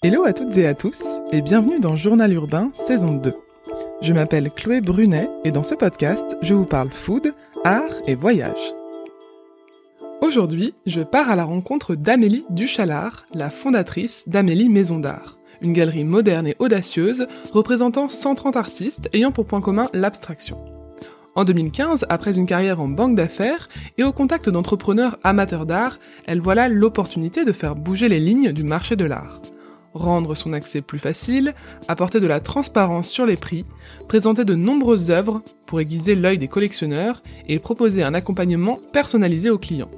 Hello à toutes et à tous et bienvenue dans Journal Urbain saison 2. Je m'appelle Chloé Brunet et dans ce podcast, je vous parle food, art et voyage. Aujourd'hui, je pars à la rencontre d'Amélie Duchalard, la fondatrice d'Amélie Maison d'Art, une galerie moderne et audacieuse représentant 130 artistes ayant pour point commun l'abstraction. En 2015, après une carrière en banque d'affaires et au contact d'entrepreneurs amateurs d'art, elle voit là l'opportunité de faire bouger les lignes du marché de l'art. Rendre son accès plus facile, apporter de la transparence sur les prix, présenter de nombreuses œuvres pour aiguiser l'œil des collectionneurs et proposer un accompagnement personnalisé aux clients.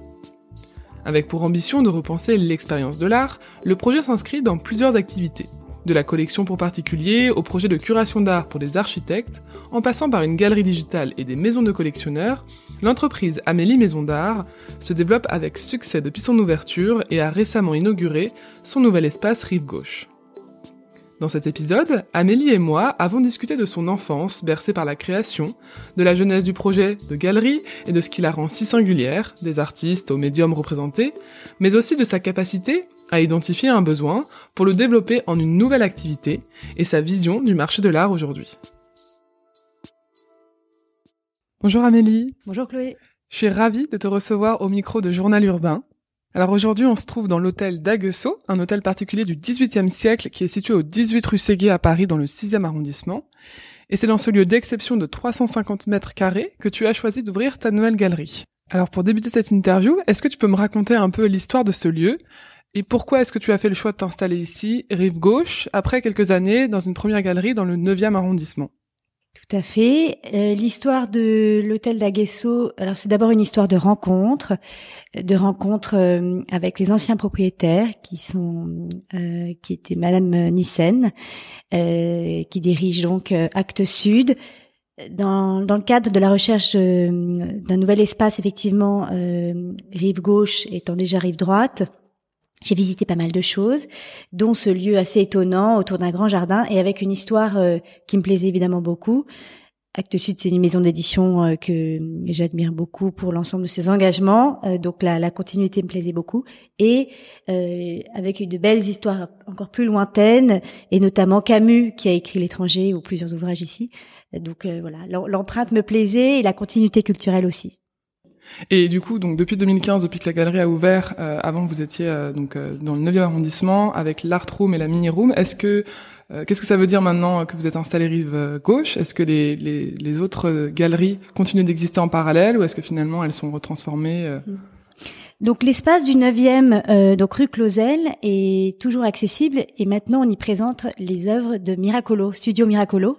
Avec pour ambition de repenser l'expérience de l'art, le projet s'inscrit dans plusieurs activités de la collection pour particuliers au projet de curation d'art pour des architectes, en passant par une galerie digitale et des maisons de collectionneurs, l'entreprise Amélie Maison d'Art se développe avec succès depuis son ouverture et a récemment inauguré son nouvel espace Rive Gauche. Dans cet épisode, Amélie et moi avons discuté de son enfance bercée par la création, de la jeunesse du projet de galerie et de ce qui la rend si singulière, des artistes aux médiums représentés, mais aussi de sa capacité à identifier un besoin pour le développer en une nouvelle activité et sa vision du marché de l'art aujourd'hui. Bonjour Amélie. Bonjour Chloé. Je suis ravie de te recevoir au micro de Journal Urbain. Alors aujourd'hui, on se trouve dans l'hôtel d'Aguesseau, un hôtel particulier du XVIIIe siècle qui est situé au 18 rue Séguier à Paris dans le 6e arrondissement. Et c'est dans ce lieu d'exception de 350 mètres carrés que tu as choisi d'ouvrir ta nouvelle galerie. Alors pour débuter cette interview, est-ce que tu peux me raconter un peu l'histoire de ce lieu et pourquoi est-ce que tu as fait le choix de t'installer ici, rive gauche, après quelques années dans une première galerie dans le 9e arrondissement? Tout à fait. Euh, l'histoire de l'hôtel d'Aguesso, alors c'est d'abord une histoire de rencontre, de rencontre euh, avec les anciens propriétaires qui sont, euh, qui étaient Madame Nissen, qui dirige donc Acte Sud. Dans, dans le cadre de la recherche d'un nouvel espace, effectivement, rive gauche étant déjà rive droite, j'ai visité pas mal de choses, dont ce lieu assez étonnant autour d'un grand jardin et avec une histoire euh, qui me plaisait évidemment beaucoup. Actes Sud, c'est une maison d'édition euh, que j'admire beaucoup pour l'ensemble de ses engagements, euh, donc la, la, continuité me plaisait beaucoup, et avec de belles histoires encore plus lointaines, et notamment Camus qui a écrit L'étranger ou plusieurs ouvrages ici. Donc voilà, l'empreinte me plaisait et la continuité culturelle aussi. Et du coup, donc depuis 2015, depuis que la galerie a ouvert, euh, avant vous étiez euh, donc euh, dans le 9e arrondissement avec l'art room et la mini room. Est-ce que qu'est-ce que ça veut dire maintenant que vous êtes installé rive gauche? Est-ce que les, les, les, autres galeries continuent d'exister en parallèle ou est-ce que finalement elles sont retransformées mm. Donc l'espace du 9e, donc rue Clausel, est toujours accessible et maintenant on y présente les œuvres de Miracolo, Studio Miracolo,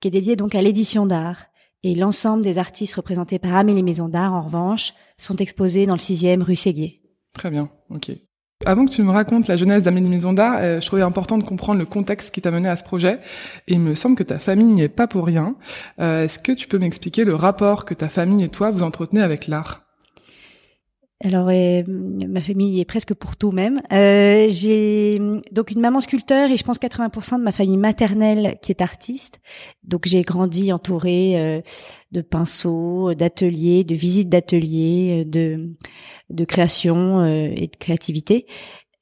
qui est dédié donc à l'édition d'art. Et l'ensemble des artistes représentés par Amélie Maison d'Art, en revanche, sont exposés dans le 6e rue Séguier. Très bien, ok. Avant que tu me racontes la jeunesse d'Amélie Maison d'Art, euh, je trouvais important de comprendre le contexte qui t'a mené à ce projet. Et il me semble que ta famille n'y est pas pour rien. Euh, Est-ce que tu peux m'expliquer le rapport que ta famille et toi vous entretenez avec l'art? Alors, euh, ma famille est presque pour tout même. Euh, j'ai donc une maman sculpteur et je pense 80% de ma famille maternelle qui est artiste. Donc, j'ai grandi entourée euh, de pinceaux, d'ateliers, de visites d'ateliers, de, de création et de créativité.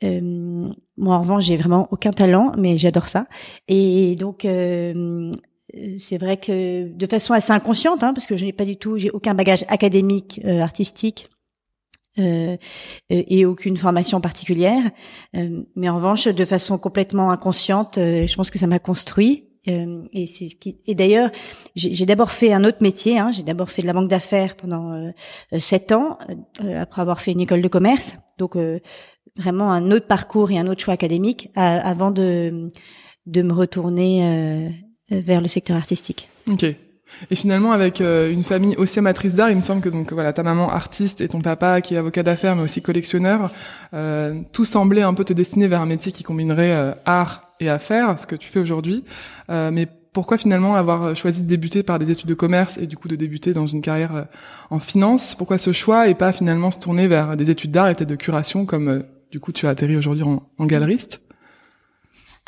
moi, en revanche, j'ai vraiment aucun talent, mais j'adore ça. Et donc, c'est vrai que de façon assez inconsciente, hein, parce que je n'ai pas du tout, j'ai aucun bagage académique, artistique euh, euh, et aucune formation particulière. Euh, mais en revanche, de façon complètement inconsciente, je pense que ça m'a construit. et d'ailleurs, j'ai d'abord fait un autre métier. Hein. J'ai d'abord fait de la banque d'affaires pendant sept ans, après avoir fait une école de commerce. Donc vraiment un autre parcours et un autre choix académique avant de de me retourner vers le secteur artistique. Ok. Et finalement, avec euh, une famille aussi amatrice d'art, il me semble que donc voilà, ta maman artiste et ton papa qui est avocat d'affaires mais aussi collectionneur, euh, tout semblait un peu te destiner vers un métier qui combinerait euh, art et affaires, ce que tu fais aujourd'hui. Euh, mais pourquoi finalement avoir choisi de débuter par des études de commerce et du coup de débuter dans une carrière en finance? Pourquoi ce choix et pas finalement se tourner vers des études d'art et peut-être de curation comme du coup tu as atterri aujourd'hui en, en galeriste?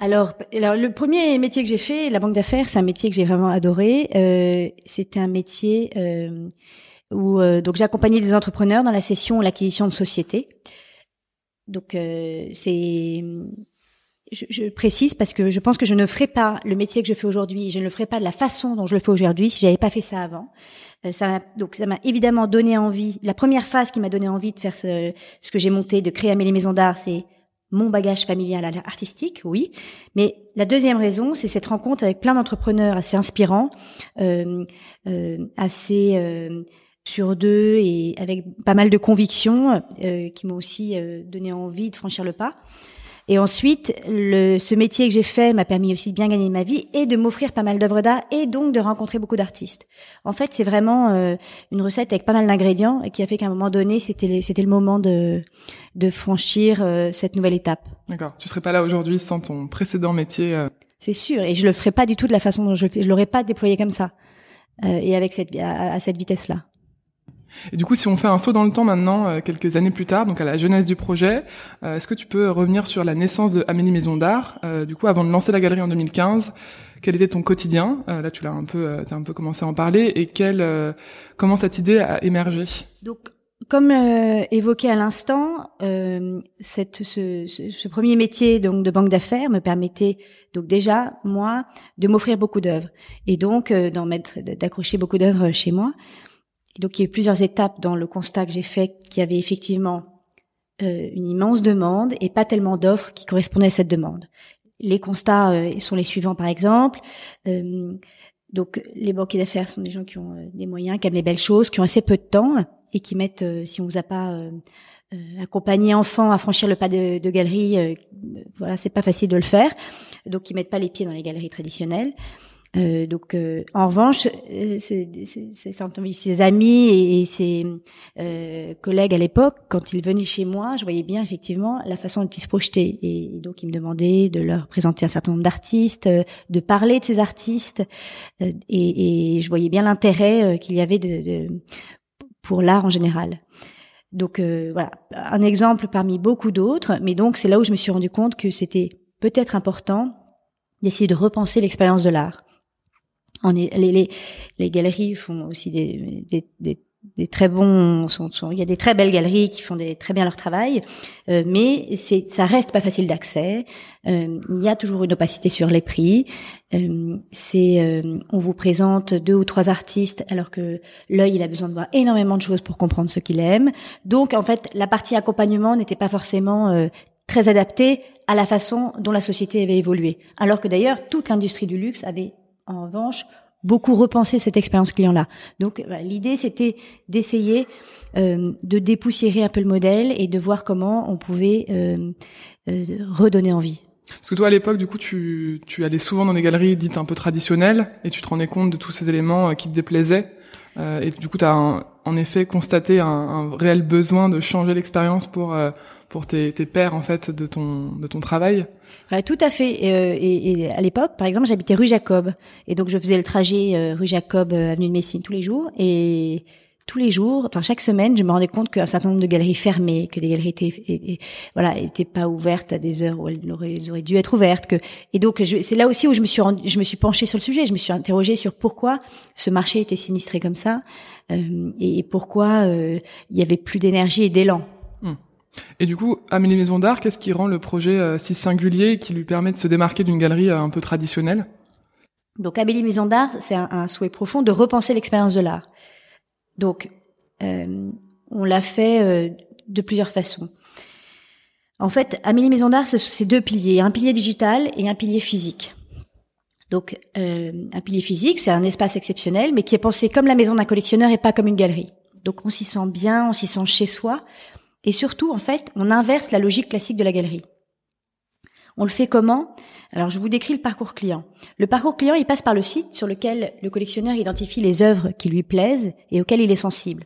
Alors, le premier métier que j'ai fait, la banque d'affaires, c'est un métier que j'ai vraiment adoré. Euh, C'était un métier euh, où euh, donc j'accompagnais des entrepreneurs dans la cession ou l'acquisition de sociétés. Donc euh, c'est je, je, précise parce que je pense que je ne ferais pas le métier que je fais aujourd'hui, je ne le ferais pas de la façon dont je le fais aujourd'hui si j'avais pas fait ça avant. Euh, ça donc ça m'a évidemment donné envie. La première phase qui m'a donné envie de faire ce, ce que j'ai monté, de créer Amélie Maison d'Art, c'est mon bagage familial artistique, oui. Mais la deuxième raison, c'est cette rencontre avec plein d'entrepreneurs assez inspirants, euh, euh, assez euh, sur deux et avec pas mal de convictions euh, qui m'ont aussi euh, donné envie de franchir le pas. Et ensuite, le, ce métier que j'ai fait m'a permis aussi de bien gagner ma vie et de m'offrir pas mal d'œuvres d'art et donc de rencontrer beaucoup d'artistes. En fait, c'est vraiment euh, une recette avec pas mal d'ingrédients et qui a fait qu'à un moment donné, c'était c'était le moment de de franchir cette nouvelle étape. D'accord. Tu serais pas là aujourd'hui sans ton précédent métier. C'est sûr, et je le ferais pas du tout de la façon dont je le fais. Je l'aurais pas déployé comme ça et avec cette à cette vitesse-là. Et du coup, si on fait un saut dans le temps maintenant, euh, quelques années plus tard, donc à la jeunesse du projet, euh, est-ce que tu peux revenir sur la naissance de Amélie Maison d'Art euh, Du coup, avant de lancer la galerie en 2015, quel était ton quotidien? Là, tu l'as un peu, as un peu commencé à en parler. Et quelle, comment cette idée a émergé? Donc, comme évoqué à l'instant, cette, ce, ce, premier métier donc de banque d'affaires me permettait donc déjà moi de m'offrir beaucoup d'œuvres et donc d'en mettre, d'accrocher beaucoup d'œuvres chez moi. Donc il y a eu plusieurs étapes dans le constat que j'ai fait qu'il y avait effectivement euh, une immense demande et pas tellement d'offres qui correspondaient à cette demande. Les constats euh, sont les suivants par exemple. Euh, donc les banquiers d'affaires sont des gens qui ont des moyens, qui aiment les belles choses, qui ont assez peu de temps et qui mettent, si on vous a pas accompagné enfant à franchir le pas de, de galerie, voilà, c'est pas facile de le faire. Donc ils mettent pas les pieds dans les galeries traditionnelles. Euh, donc, euh, en revanche, euh, ses amis et, ses euh, collègues à l'époque, quand ils venaient chez moi, je voyais bien effectivement la façon dont ils se projetaient. Et, donc, ils me demandaient de leur présenter un certain nombre d'artistes, de parler de ces artistes, et, et, je voyais bien l'intérêt qu'il y avait de, de pour l'art en général. Donc voilà, un exemple parmi beaucoup d'autres, mais donc c'est là où je me suis rendu compte que c'était peut-être important d'essayer de repenser l'expérience de l'art les, les, les, galeries font aussi des, des, des, des très bons. Sont, sont, il y a des très belles galeries qui font des, très bien leur travail, euh, mais c'est ça reste pas facile d'accès. Euh, il y a toujours une opacité sur les prix. Euh, c'est euh, on vous présente deux ou trois artistes alors que l'œil il a besoin de voir énormément de choses pour comprendre ce qu'il aime. Donc en fait la partie accompagnement n'était pas forcément euh, très adaptée à la façon dont la société avait évolué. Alors que d'ailleurs toute l'industrie du luxe avait en revanche, beaucoup repensé cette expérience client-là. Donc l'idée, c'était d'essayer euh, de dépoussiérer un peu le modèle et de voir comment on pouvait euh, euh, redonner envie. Parce que toi, à l'époque, du coup, tu, tu allais souvent dans des galeries dites un peu traditionnelles et tu te rendais compte de tous ces éléments qui te déplaisaient. et du coup, tu as en effet constaté un, un, réel besoin de changer l'expérience pour pour tes, tes pairs en fait de ton de ton travail? Ouais, Tout à fait. Euh, et, et, à l'époque, par exemple, j'habitais rue Jacob, et donc je faisais le trajet euh, rue Jacob, euh, avenue de Messine tous les jours, et tous les jours, enfin chaque semaine, je me rendais compte qu'un certain nombre de galeries fermées, que des galeries étaient, voilà, étaient pas ouvertes à des heures où elles auraient, auraient dû être ouvertes. Que et donc c'est là aussi où je me suis rendu, je me suis penchée sur le sujet, je me suis interrogée sur pourquoi ce marché était sinistré comme ça euh, et, pourquoi il y avait plus d'énergie et d'élan. Et du coup, Amélie Maison d'Art, qu'est-ce qui rend le projet euh, si singulier qui lui permet de se démarquer d'une galerie euh, un peu traditionnelle? Donc Amélie Maison d'Art, c'est un, souhait profond de repenser l'expérience de l'art. Donc, euh, on l'a fait de plusieurs façons. En fait, Amélie Maison d'Art, c'est deux piliers, un pilier digital et un pilier physique. Donc, un pilier physique, c'est un espace exceptionnel, mais qui est pensé comme la maison d'un collectionneur et pas comme une galerie. Donc, on s'y sent bien, on s'y sent chez soi. Et surtout, en fait, on inverse la logique classique de la galerie. On le fait comment? Alors, je vous décris le parcours client. Le parcours client, il passe par le site sur lequel le collectionneur identifie les œuvres qui lui plaisent et auxquelles il est sensible.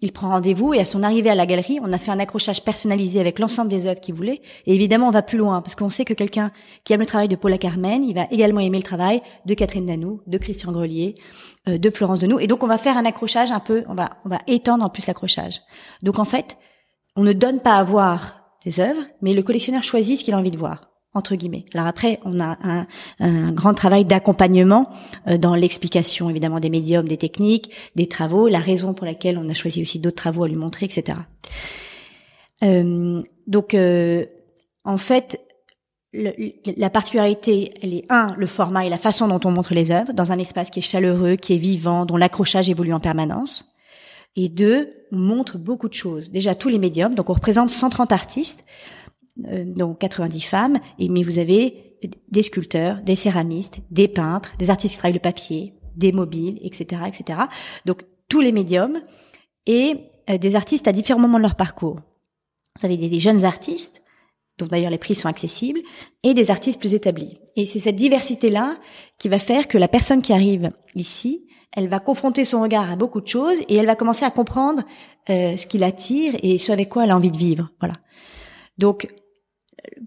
Il prend rendez-vous et à son arrivée à la galerie, on a fait un accrochage personnalisé avec l'ensemble des œuvres qu'il voulait. Et évidemment, on va plus loin parce qu'on sait que quelqu'un qui aime le travail de Paula Carmen, il va également aimer le travail de Catherine Danou, de Christian Grelier, euh, de Florence Denou. Et donc, on va faire un accrochage un peu, on va, on va étendre en plus l'accrochage. Donc, en fait, on ne donne pas à voir des œuvres, mais le collectionneur choisit ce qu'il a envie de voir entre guillemets. Alors après, on a un, grand travail d'accompagnement euh, dans l'explication évidemment des médiums, des techniques, des travaux, la raison pour laquelle on a choisi aussi d'autres travaux à lui montrer, etc. Euh, donc, euh, en fait, la particularité, elle est un, le format et la façon dont on montre les œuvres dans un espace qui est chaleureux, qui est vivant, dont l'accrochage évolue en permanence. Et deux, on montre beaucoup de choses. Déjà tous les médiums, donc on représente 130 artistes, euh, dont 90 femmes, et mais vous avez des sculpteurs, des céramistes, des peintres, des artistes qui travaillent le papier, des mobiles, etc., etc. Donc tous les médiums et euh, des artistes à différents moments de leur parcours. Vous avez des jeunes artistes dont d'ailleurs les prix sont accessibles, et des artistes plus établis. Et c'est cette diversité-là qui va faire que la personne qui arrive ici, elle va confronter son regard à beaucoup de choses et elle va commencer à comprendre euh, ce qui l'attire et ce avec quoi elle a envie de vivre. Voilà. Donc,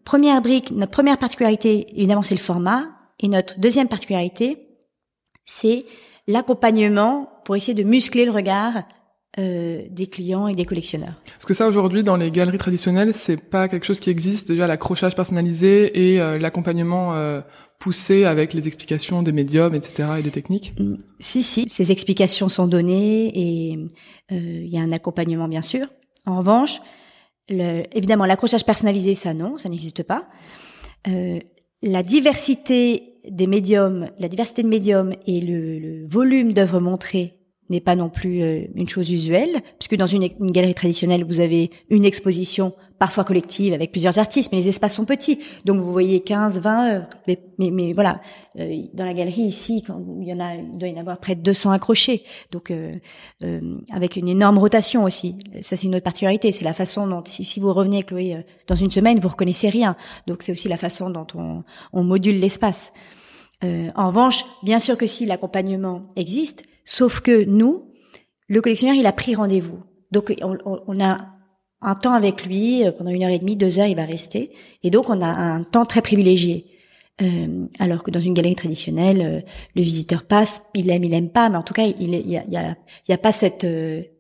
première brique, notre première particularité, évidemment, c'est le format. Et notre deuxième particularité, c'est l'accompagnement pour essayer de muscler le regard euh, des clients et des collectionneurs. Est-ce que ça aujourd'hui dans les galeries traditionnelles, c'est pas quelque chose qui existe déjà l'accrochage personnalisé et euh, l'accompagnement euh, poussé avec les explications des médiums, etc. et des techniques mm. Si, si, ces explications sont données et il y a un accompagnement bien sûr. En revanche, le, évidemment, l'accrochage personnalisé, ça non, ça n'existe pas. la diversité des médiums, la diversité de médiums et le, le volume d'œuvres montrées n'est pas non plus euh, une chose usuelle, puisque dans une, galerie traditionnelle, vous avez une exposition parfois collective avec plusieurs artistes, mais les espaces sont petits. Donc vous voyez 15, 20 heures. Mais, mais, voilà, euh, dans la galerie ici, quand il y en a, il doit y en avoir près de 200 accrochés. Donc euh, avec une énorme rotation aussi. Ça c'est une autre particularité, c'est la façon dont si, si vous revenez Chloé dans une semaine, vous reconnaissez rien. Donc c'est aussi la façon dont on, on module l'espace. en revanche, bien sûr que si l'accompagnement existe, Sauf que nous, le collectionneur, il a pris rendez-vous. Donc on, a un temps avec lui euh, pendant une heure et demie, deux heures, il va rester, et donc on a un temps très privilégié. Euh, alors que dans une galerie traditionnelle, euh, le visiteur passe, il aime, il aime pas, mais en tout cas, il il y a, y a, pas cette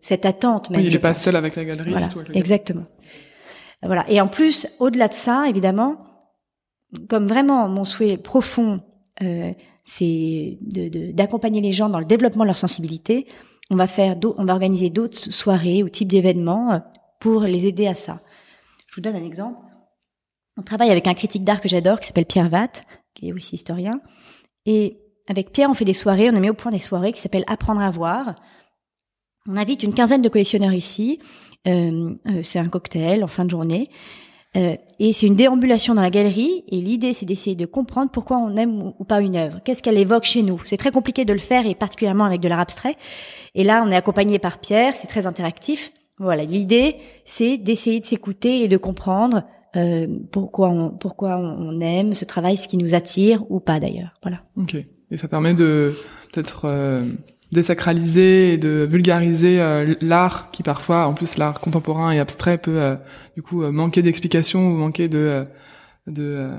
cette attente. Même, il n'est pas seul avec la galerie. Voilà, exactement. Voilà. Et en plus, au-delà de ça, évidemment, comme vraiment mon souhait profond, euh, c'est d'accompagner les gens dans le développement de leur sensibilité. On va faire, on va organiser d'autres soirées ou types d'événements euh, pour les aider à ça. Je vous donne un exemple. On travaille avec un critique d'art que j'adore qui s'appelle Pierre Vatt, qui est aussi historien. Et avec Pierre, on fait des soirées, on a mis au point des soirées qui s'appellent Apprendre à voir. On invite une quinzaine de collectionneurs ici. Euh, euh, c'est un cocktail en fin de journée. Euh, et c'est une déambulation dans la galerie. Et l'idée, c'est d'essayer de comprendre pourquoi on aime ou pas une œuvre. Qu'est-ce qu'elle évoque chez nous? C'est très compliqué de le faire, et particulièrement avec de l'art abstrait. Et là, on est accompagné par Pierre. C'est très interactif. Voilà. L'idée, c'est d'essayer de s'écouter et de comprendre euh, pourquoi on, pourquoi on aime ce travail, ce qui nous attire ou pas d'ailleurs. Voilà. Ok. Et ça permet de peut-être euh, désacraliser et de vulgariser euh, l'art qui parfois, en plus l'art contemporain et abstrait peut euh, du coup euh, manquer d'explications ou manquer de de,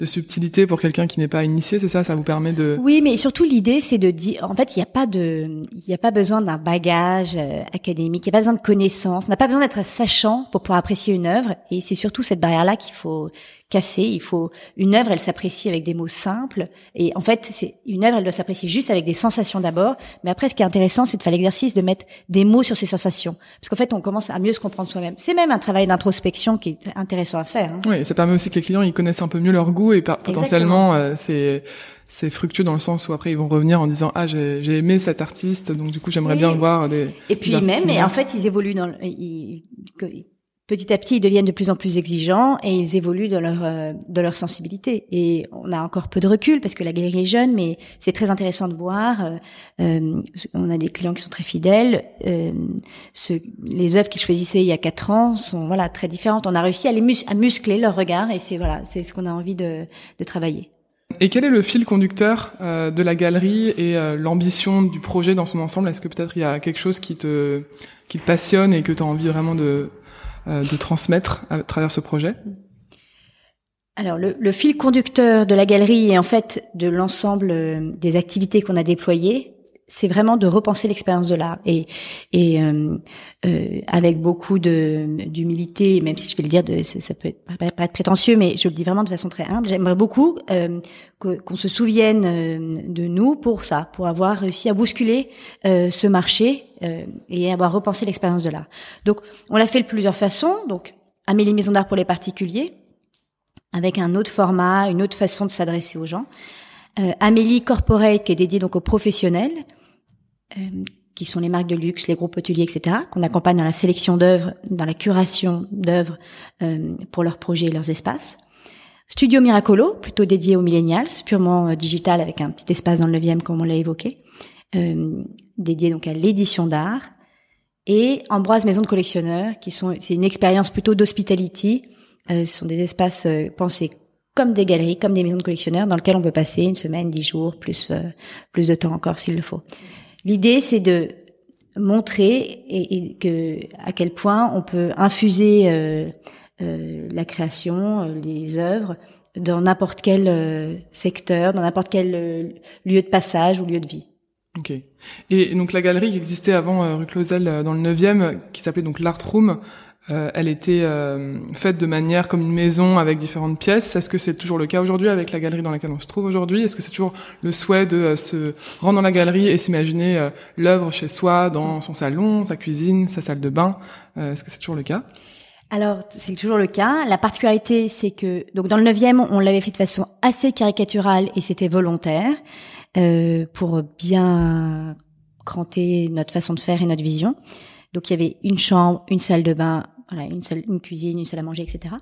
de subtilité pour quelqu'un qui n'est pas initié, c'est ça? Ça vous permet de Oui, mais surtout l'idée c'est de dire, en fait, il n'y a pas de, il n'y a pas besoin d'un bagage académique, il n'y a pas besoin de connaissances, on n'a pas besoin d'être sachant pour pouvoir apprécier une œuvre, et c'est surtout cette barrière-là qu'il faut cassé. Il faut une œuvre, elle s'apprécie avec des mots simples. Et en fait, c'est une œuvre, elle doit s'apprécier juste avec des sensations d'abord. Mais après, ce qui est intéressant, c'est de faire l'exercice de mettre des mots sur ces sensations, parce qu'en fait, on commence à mieux se comprendre soi-même. C'est même un travail d'introspection qui est intéressant à faire. Hein. Oui, ça permet aussi que les clients ils connaissent un peu mieux leur goût et potentiellement euh, c'est c'est fructueux dans le sens où après ils vont revenir en disant ah j'ai aimé cet artiste donc du coup j'aimerais bien voir des et puis même et en fait ils évoluent dans ils, petit à petit, ils deviennent de plus en plus exigeants et ils évoluent de leur euh, de leur sensibilité. Et on a encore peu de recul parce que la galerie est jeune, mais c'est très intéressant de voir. Euh, euh on a des clients qui sont très fidèles. Euh, ce, les œuvres qu'ils choisissaient il y a quatre ans sont voilà très différentes. On a réussi à les mus à muscler leur regard et c'est voilà c'est ce qu'on a envie de, de travailler. Et quel est le fil conducteur euh, de la galerie et l'ambition du projet dans son ensemble? Est-ce que peut-être il y a quelque chose qui te qui te passionne et que tu as envie vraiment de euh, de transmettre à travers ce projet alors le, le, fil conducteur de la galerie et en fait de l'ensemble euh, des activités qu'on a déployées, c'est vraiment de repenser l'expérience de l'art et, et euh, euh, avec beaucoup d'humilité, même si je vais le dire, de, ça, peut être, prétentieux, mais je le dis vraiment de façon très humble. J'aimerais beaucoup euh, qu'on se souvienne euh, de nous pour ça, pour avoir réussi à bousculer euh, ce marché et avoir repensé l'expérience de l'art. Donc, on l'a fait de plusieurs façons. Donc, Amélie Maison d'Art pour les particuliers, avec un autre format, une autre façon de s'adresser aux gens. Euh, Amélie Corporate, qui est dédiée donc aux professionnels, euh, qui sont les marques de luxe, les groupes hôteliers, etc., qu'on accompagne dans la sélection d'œuvres, dans la curation d'œuvres euh, pour leurs projets et leurs espaces. Studio Miracolo, plutôt dédié aux millennials, purement digital avec un petit espace dans le 9 comme on l'a évoqué, dédié donc à l'édition d'art. Et Ambroise Maison de collectionneurs, qui sont c'est une expérience plutôt d'hospitality. ce sont des espaces pensés comme des galeries, comme des maisons de collectionneurs dans lesquelles on peut passer une semaine, dix jours, plus euh, plus de temps encore s'il le faut. L'idée, c'est de montrer et, que à quel point on peut infuser euh, euh, la création, les œuvres dans n'importe quel secteur, dans n'importe quel lieu de passage ou lieu de vie. Ok. Et donc la galerie qui existait avant rue Clausel dans le 9e, qui s'appelait donc l'Art Room, euh, elle était euh, faite de manière comme une maison avec différentes pièces. Est-ce que c'est toujours le cas aujourd'hui avec la galerie dans laquelle on se trouve aujourd'hui? Est-ce que c'est toujours le souhait de euh, se rendre dans la galerie et s'imaginer l'œuvre chez soi, dans son salon, sa cuisine, sa salle de bain? Est-ce que c'est toujours le cas? Alors, c'est toujours le cas. La particularité, c'est que donc dans le 9e, on l'avait fait de façon assez caricaturale et c'était volontaire pour bien cranter notre façon de faire et notre vision. Donc il y avait une chambre, une salle de bain, voilà, une salle, une cuisine, une salle à manger, etc.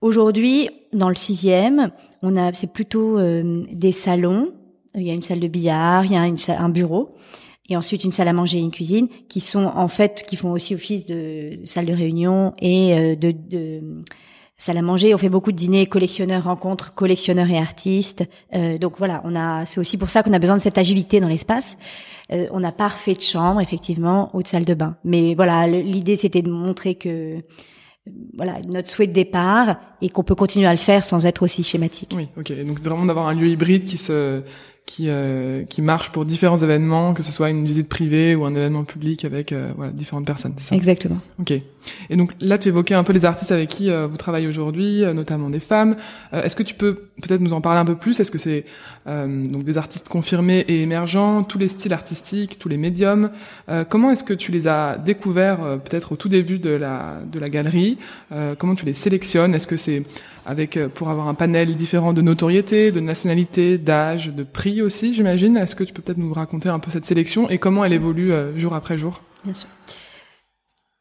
Aujourd'hui, dans le sixième, on a, c'est plutôt euh, des salons. Il y a une salle de billard, il y a une un bureau, et ensuite une salle à manger et une cuisine, qui sont en fait, qui font aussi office de salle de réunion et euh, de, de salle à manger. On fait beaucoup de dîners collectionneurs, rencontres collectionneurs et artistes. Euh, donc voilà, on a, c'est aussi pour ça qu'on a besoin de cette agilité dans l'espace. Euh, on n'a pas refait de chambre, effectivement, ou de salle de bain. Mais voilà, l'idée c'était de montrer que euh, voilà notre souhait de départ et qu'on peut continuer à le faire sans être aussi schématique. Oui, ok. Donc vraiment d'avoir un lieu hybride qui se qui euh, qui marche pour différents événements, que ce soit une visite privée ou un événement public avec euh, voilà différentes personnes. Ça? Exactement. Ok. Et donc là, tu évoquais un peu les artistes avec qui euh, vous travaillez aujourd'hui, notamment des femmes. Est-ce que tu peux peut-être nous en parler un peu plus? Est-ce que c'est donc des artistes confirmés et émergents, tous les styles artistiques, tous les médiums Comment est-ce que tu les as découverts peut-être au tout début de la de la galerie Comment tu les sélectionnes? Est-ce que c'est avec euh, pour avoir un panel différent de notoriété, de nationalité, d'âge, de prix aussi, j'imagine? Est-ce que tu peux peut-être nous raconter un peu cette sélection et comment elle évolue euh, jour après jour? Bien sûr.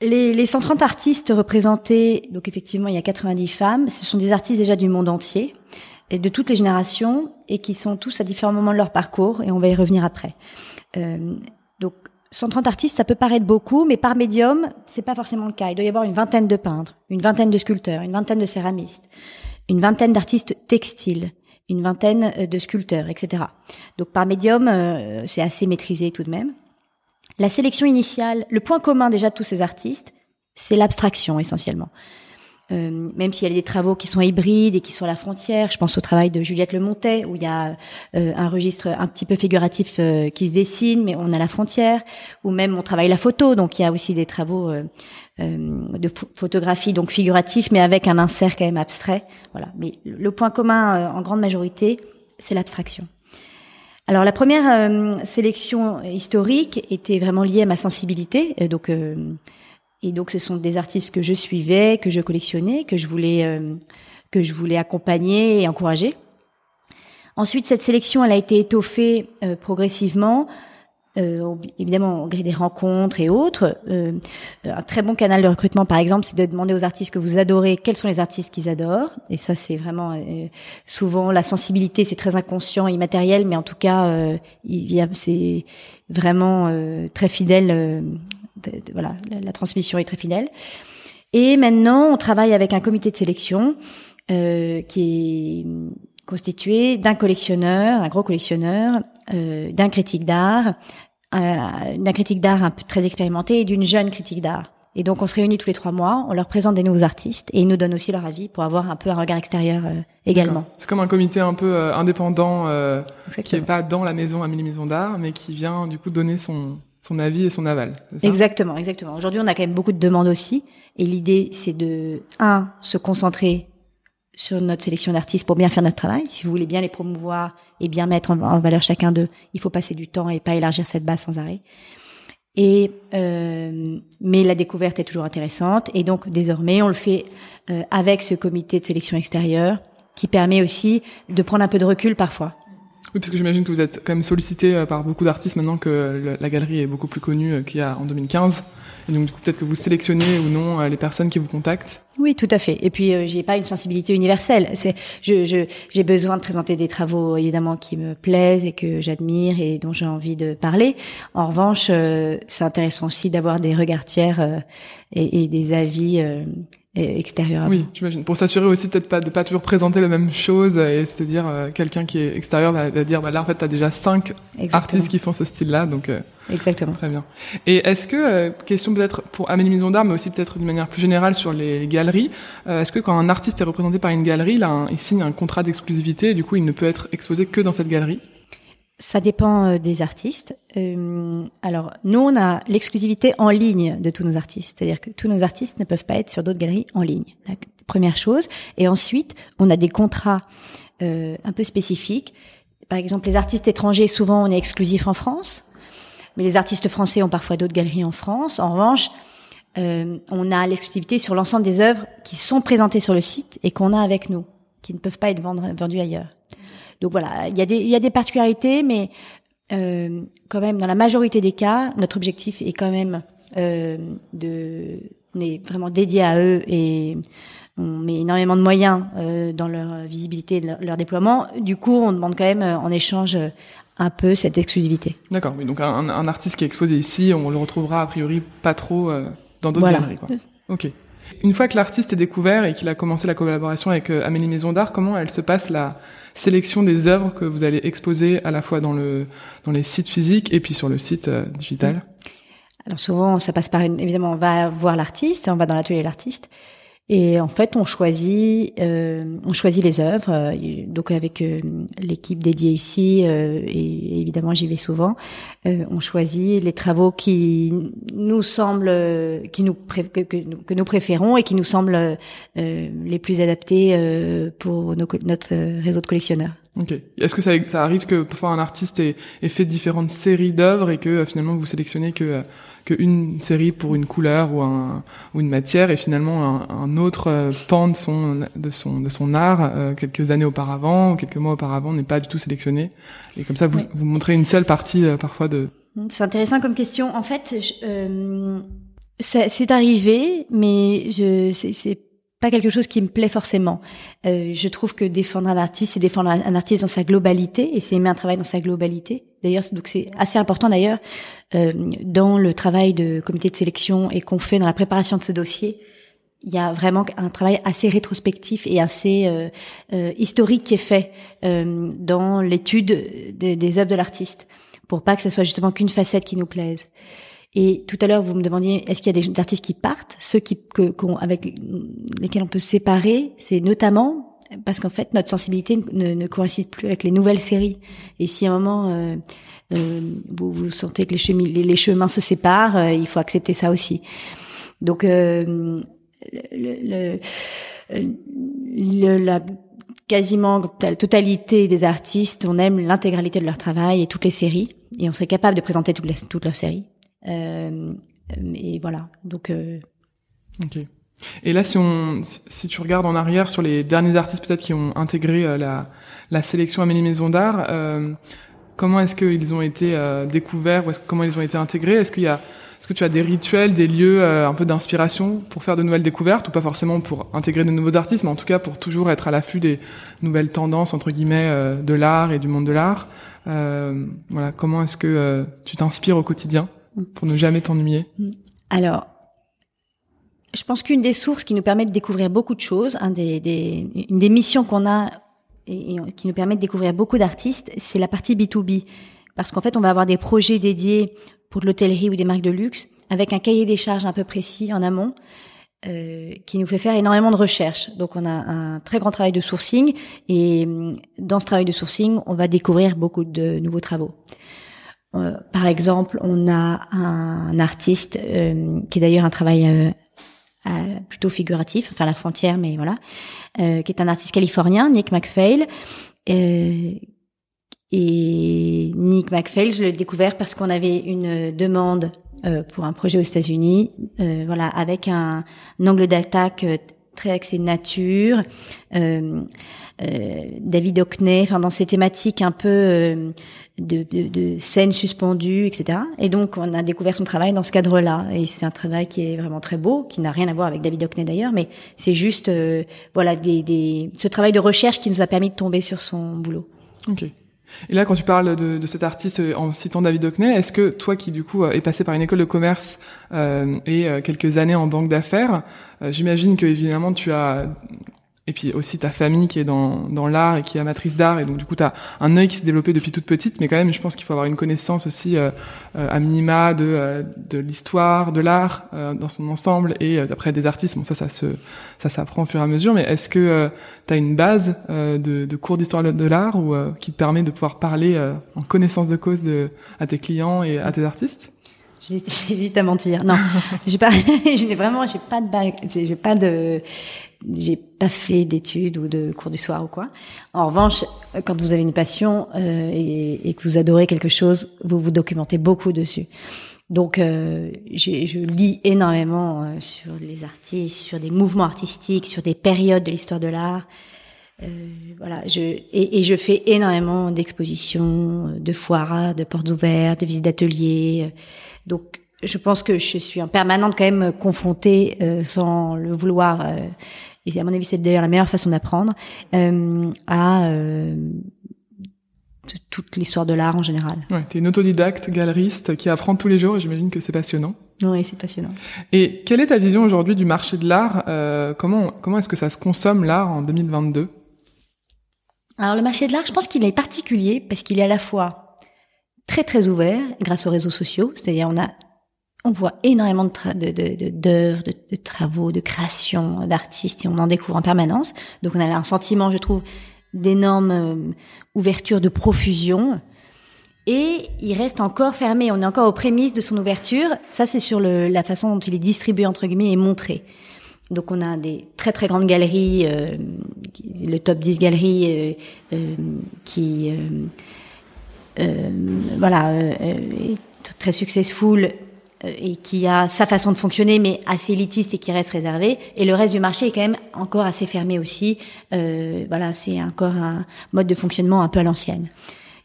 Les 130 artistes représentés, donc effectivement il y a 90 femmes, ce sont des artistes déjà du monde entier et de toutes les générations et qui sont tous à différents moments de leur parcours et on va y revenir après. Euh, donc 130 artistes, ça peut paraître beaucoup, mais par médium, c'est pas forcément le cas. Il doit y avoir une vingtaine de peintres, une vingtaine de sculpteurs, une vingtaine de céramistes, une vingtaine d'artistes textiles, une vingtaine euh, de sculpteurs, etc. Donc par médium, euh, c'est assez maîtrisé tout de même. La sélection initiale, le point commun déjà de tous ces artistes, c'est l'abstraction essentiellement. Euh, même s'il y a des travaux qui sont hybrides et qui sont à la frontière. Je pense au travail de Juliette Lemontet, où il y a euh, un registre un petit peu figuratif euh, qui se dessine, mais on a la frontière. Ou même on travaille la photo, donc il y a aussi des travaux de photographie, donc figuratif, mais avec un insert quand même abstrait. Voilà. Mais le point commun, en grande majorité, c'est l'abstraction. Alors la première sélection historique était vraiment liée à ma sensibilité, donc et donc, ce sont des artistes que je suivais, que je collectionnais, que je voulais, euh, que je voulais accompagner et encourager. Ensuite, cette sélection, elle a été étoffée euh, progressivement, euh, évidemment au gré des rencontres et autres. un très bon canal de recrutement, par exemple, c'est de demander aux artistes que vous adorez quels sont les artistes qu'ils adorent. Et ça, c'est vraiment souvent la sensibilité, c'est très inconscient, immatériel, mais en tout cas, il c'est vraiment très fidèle voilà, la, transmission est très fidèle. Et maintenant, on travaille avec un comité de sélection euh, qui est constitué d'un collectionneur, un gros collectionneur, euh, d'un critique d'art, euh, d'un critique d'art un peu très expérimenté et d'une jeune critique d'art. Et donc on se réunit tous les trois mois, on leur présente des nouveaux artistes et ils nous donnent aussi leur avis pour avoir un peu un regard extérieur euh, également. C'est comme un comité un peu euh, indépendant euh, qui est pas dans la maison Amélie Maison d'Art, mais qui vient du coup donner son son avis et son aval. exactement, exactement. Aujourd'hui, on a quand même beaucoup de demandes aussi, et l'idée, c'est de un se concentrer sur notre sélection d'artistes pour bien faire notre travail. Si vous voulez bien les promouvoir et bien mettre en, valeur chacun d'eux, il faut passer du temps et pas élargir cette base sans arrêt. Et euh, mais la découverte est toujours intéressante et donc désormais on le fait euh, avec ce comité de sélection extérieure qui permet aussi de prendre un peu de recul parfois. Oui, parce que j'imagine que vous êtes quand même sollicité euh, par beaucoup d'artistes maintenant que la galerie est beaucoup plus connue euh, qu'il y a en 2015. Et donc, du coup, peut-être que vous sélectionnez ou non euh, les personnes qui vous contactent. Oui, tout à fait. Et puis, euh, j'ai pas une sensibilité universelle. C'est, je, j'ai besoin de présenter des travaux évidemment qui me plaisent et que j'admire et dont j'ai envie de parler. En revanche, c'est intéressant aussi d'avoir des regards tiers et, et, des avis extérieur. Oui, j'imagine. Pour s'assurer aussi peut-être pas de pas toujours présenter la même chose et se dire euh, quelqu'un qui est extérieur va, dire bah là en fait tu as déjà cinq artistes qui font ce style-là donc euh, Exactement. Très bien. Et est-ce que euh, question peut-être pour Amélie Maison d'Art mais aussi peut-être d'une manière plus générale sur les galeries, est-ce que quand un artiste est représenté par une galerie, là il signe un contrat d'exclusivité et du coup il ne peut être exposé que dans cette galerie? Ça dépend euh, des artistes. Euh, alors, nous, on a l'exclusivité en ligne de tous nos artistes. C'est-à-dire que tous nos artistes ne peuvent pas être sur d'autres galeries en ligne. Première chose. Et ensuite, on a des contrats euh, un peu spécifiques. Par exemple, les artistes étrangers, souvent, on est exclusif en France. Mais les artistes français ont parfois d'autres galeries en France. En revanche, euh, on a l'exclusivité sur l'ensemble des œuvres qui sont présentées sur le site et qu'on a avec nous, qui ne peuvent pas être vendues ailleurs. Donc voilà, il y a des, il y a des particularités, mais euh, quand même, dans la majorité des cas, notre objectif est quand même euh, de, est vraiment dédié à eux et on met énormément de moyens euh, dans leur visibilité, leur, leur, déploiement. Du coup, on demande quand même en échange un peu cette exclusivité. D'accord. Donc un, un, artiste qui est exposé ici, on le retrouvera a priori pas trop dans d'autres galeries. Quoi. Ok. Une fois que l'artiste est découvert et qu'il a commencé la collaboration avec Amélie Maison d'Art, comment elle se passe la sélection des œuvres que vous allez exposer à la fois dans le dans les sites physiques et puis sur le site euh, digital. Alors souvent, ça passe par une, évidemment, on va voir l'artiste, on va dans l'atelier de l'artiste et en fait, on choisit, euh, on choisit les œuvres. Euh, donc avec euh, l'équipe dédiée ici, euh, et évidemment j'y vais souvent, on choisit les travaux qui nous semblent, qui nous que, nous préférons et qui nous semblent les plus adaptés pour notre réseau de collectionneurs. Ok. Est-ce que ça, ça, arrive que parfois un artiste ait, ait fait différentes séries d'œuvres et que finalement vous sélectionnez que qu'une série pour une couleur ou, un, ou une matière et finalement un, un autre euh, pan de son, de son, de son art euh, quelques années auparavant ou quelques mois auparavant n'est pas du tout sélectionné. Et comme ça, vous, vous montrez une seule partie euh, parfois de... C'est intéressant comme question. En fait, c'est arrivé, mais je c'est pas quelque chose qui me plaît forcément. Euh, je trouve que défendre un artiste, c'est défendre un artiste dans sa globalité, et c'est aimer un travail dans sa globalité. D'ailleurs, donc c'est assez important d'ailleurs euh, dans le travail de comité de sélection et qu'on fait dans la préparation de ce dossier. Il y a vraiment un travail assez rétrospectif et assez euh, euh historique qui est fait euh, dans l'étude des, des œuvres de l'artiste, pour pas que ce soit justement qu'une facette qui nous plaise. Et tout à l'heure, vous me demandiez, est-ce qu'il y a des artistes qui partent? Ceux qui, que, avec lesquels on peut se séparer, c'est notamment parce qu'en fait, notre sensibilité ne, ne, coïncide plus avec les nouvelles séries. Et si à un moment, euh, euh, vous, vous, sentez que les, chemins, les, chemins se séparent, euh, il faut accepter ça aussi. Donc, euh, le, le, la quasiment la totalité des artistes, on aime l'intégralité de leur travail et toutes les séries, et on serait capable de présenter toutes, les, toutes leurs séries. Euh, et voilà. Donc. Euh, ok. Et là, si on, si tu regardes en arrière sur les derniers artistes peut-être qui ont intégré euh, la, la sélection Amélie Maison d'Art, euh, comment est-ce qu'ils ont été euh, découverts ou comment ils ont été intégrés? Est-ce qu'il y a, est-ce que tu as des rituels, des lieux un peu d'inspiration pour faire de nouvelles découvertes ou pas forcément pour intégrer de nouveaux artistes, mais en tout cas pour toujours être à l'affût des nouvelles tendances entre guillemets de l'art et du monde de l'art? Voilà, comment est-ce que tu t'inspires au quotidien? Pour ne jamais t'ennuyer Alors, je pense qu'une des sources qui nous permet de découvrir beaucoup de choses, une des missions qu'on a et, qui nous permet de découvrir beaucoup d'artistes, c'est la partie B2B. Parce qu'en fait, on va avoir des projets dédiés pour de l'hôtellerie ou des marques de luxe, avec un cahier des charges un peu précis en amont, euh, qui nous fait faire énormément de recherches. Donc on a un très grand travail de sourcing, et dans ce travail de sourcing, on va découvrir beaucoup de nouveaux travaux. Euh, par exemple, on a un, artiste euh, qui est d'ailleurs un travail euh, plutôt figuratif, enfin la frontière, mais voilà, qui est un artiste californien, Nick McPhail. et Nick McPhail, je l'ai découvert parce qu'on avait une demande pour un projet aux États-Unis, voilà, avec un, angle d'attaque très axé nature. Euh, David Hockney, enfin dans ces thématiques un peu euh, de, de, de, scènes suspendues, etc. Et donc on a découvert son travail dans ce cadre-là. Et c'est un travail qui est vraiment très beau, qui n'a rien à voir avec David Hockney d'ailleurs, mais c'est juste euh, voilà des, des, ce travail de recherche qui nous a permis de tomber sur son boulot. Ok. Et là, quand tu parles de, de, cet artiste euh, en citant David Hockney, est-ce que toi qui du coup est passé par une école de commerce euh, et quelques années en banque d'affaires, j'imagine que évidemment tu as et puis aussi ta famille qui est dans, dans l'art et qui est amatrice d'art. Et donc du coup tu as un œil qui s'est développé depuis toute petite. Mais quand même je pense qu'il faut avoir une connaissance aussi euh, euh à minima de, euh, de l'histoire de l'art euh, dans son ensemble et d'après des artistes. Bon ça ça se ça s'apprend au fur et à mesure. Mais est-ce que tu as une base de, de cours d'histoire de l'art ou qui te permet de pouvoir parler en connaissance de cause de à tes clients et à tes artistes? J'hésite à mentir. Non, j'ai pas, j'ai vraiment, j'ai pas de j'ai pas de, j'ai pas fait d'études ou de cours du soir ou quoi. En revanche, quand vous avez une passion euh, et, que vous adorez quelque chose, vous vous documentez beaucoup dessus. Donc, euh, je lis énormément euh, sur les artistes, sur des mouvements artistiques, sur des périodes de l'histoire de l'art. Euh, voilà, je et, et, je fais énormément d'expositions, de foires, de portes ouvertes, de visites d'ateliers. Donc, je pense que je suis en permanente quand même confrontée, euh, sans le vouloir et à mon avis c'est d'ailleurs la meilleure façon d'apprendre, euh, à euh, toute l'histoire de l'art en général. Ouais, tu es une autodidacte, galeriste qui apprend tous les jours et j'imagine que c'est passionnant. Oui, c'est passionnant. Et quelle est ta vision aujourd'hui du marché de l'art euh, Comment, comment est-ce que ça se consomme l'art en 2022 Alors le marché de l'art, je pense qu'il est particulier parce qu'il est à la fois très très ouvert grâce aux réseaux sociaux, c'est-à-dire on a on voit énormément de d'œuvres, de, de, de, travaux, de créations d'artistes et on en découvre en permanence. Donc on a un sentiment, je trouve, d'énorme euh, ouverture, de profusion. Et il reste encore fermé. On est encore aux prémices de son ouverture. Ça, c'est sur le, la façon dont il est distribué entre guillemets et montré. Donc on a des très très grandes galeries, euh, le top 10 galeries euh, euh qui, euh, voilà, très successful euh, et qui a sa façon de fonctionner, mais assez élitiste et qui reste réservé. Et le reste du marché est quand même encore assez fermé aussi. Euh, voilà, c'est encore un mode de fonctionnement un peu à l'ancienne.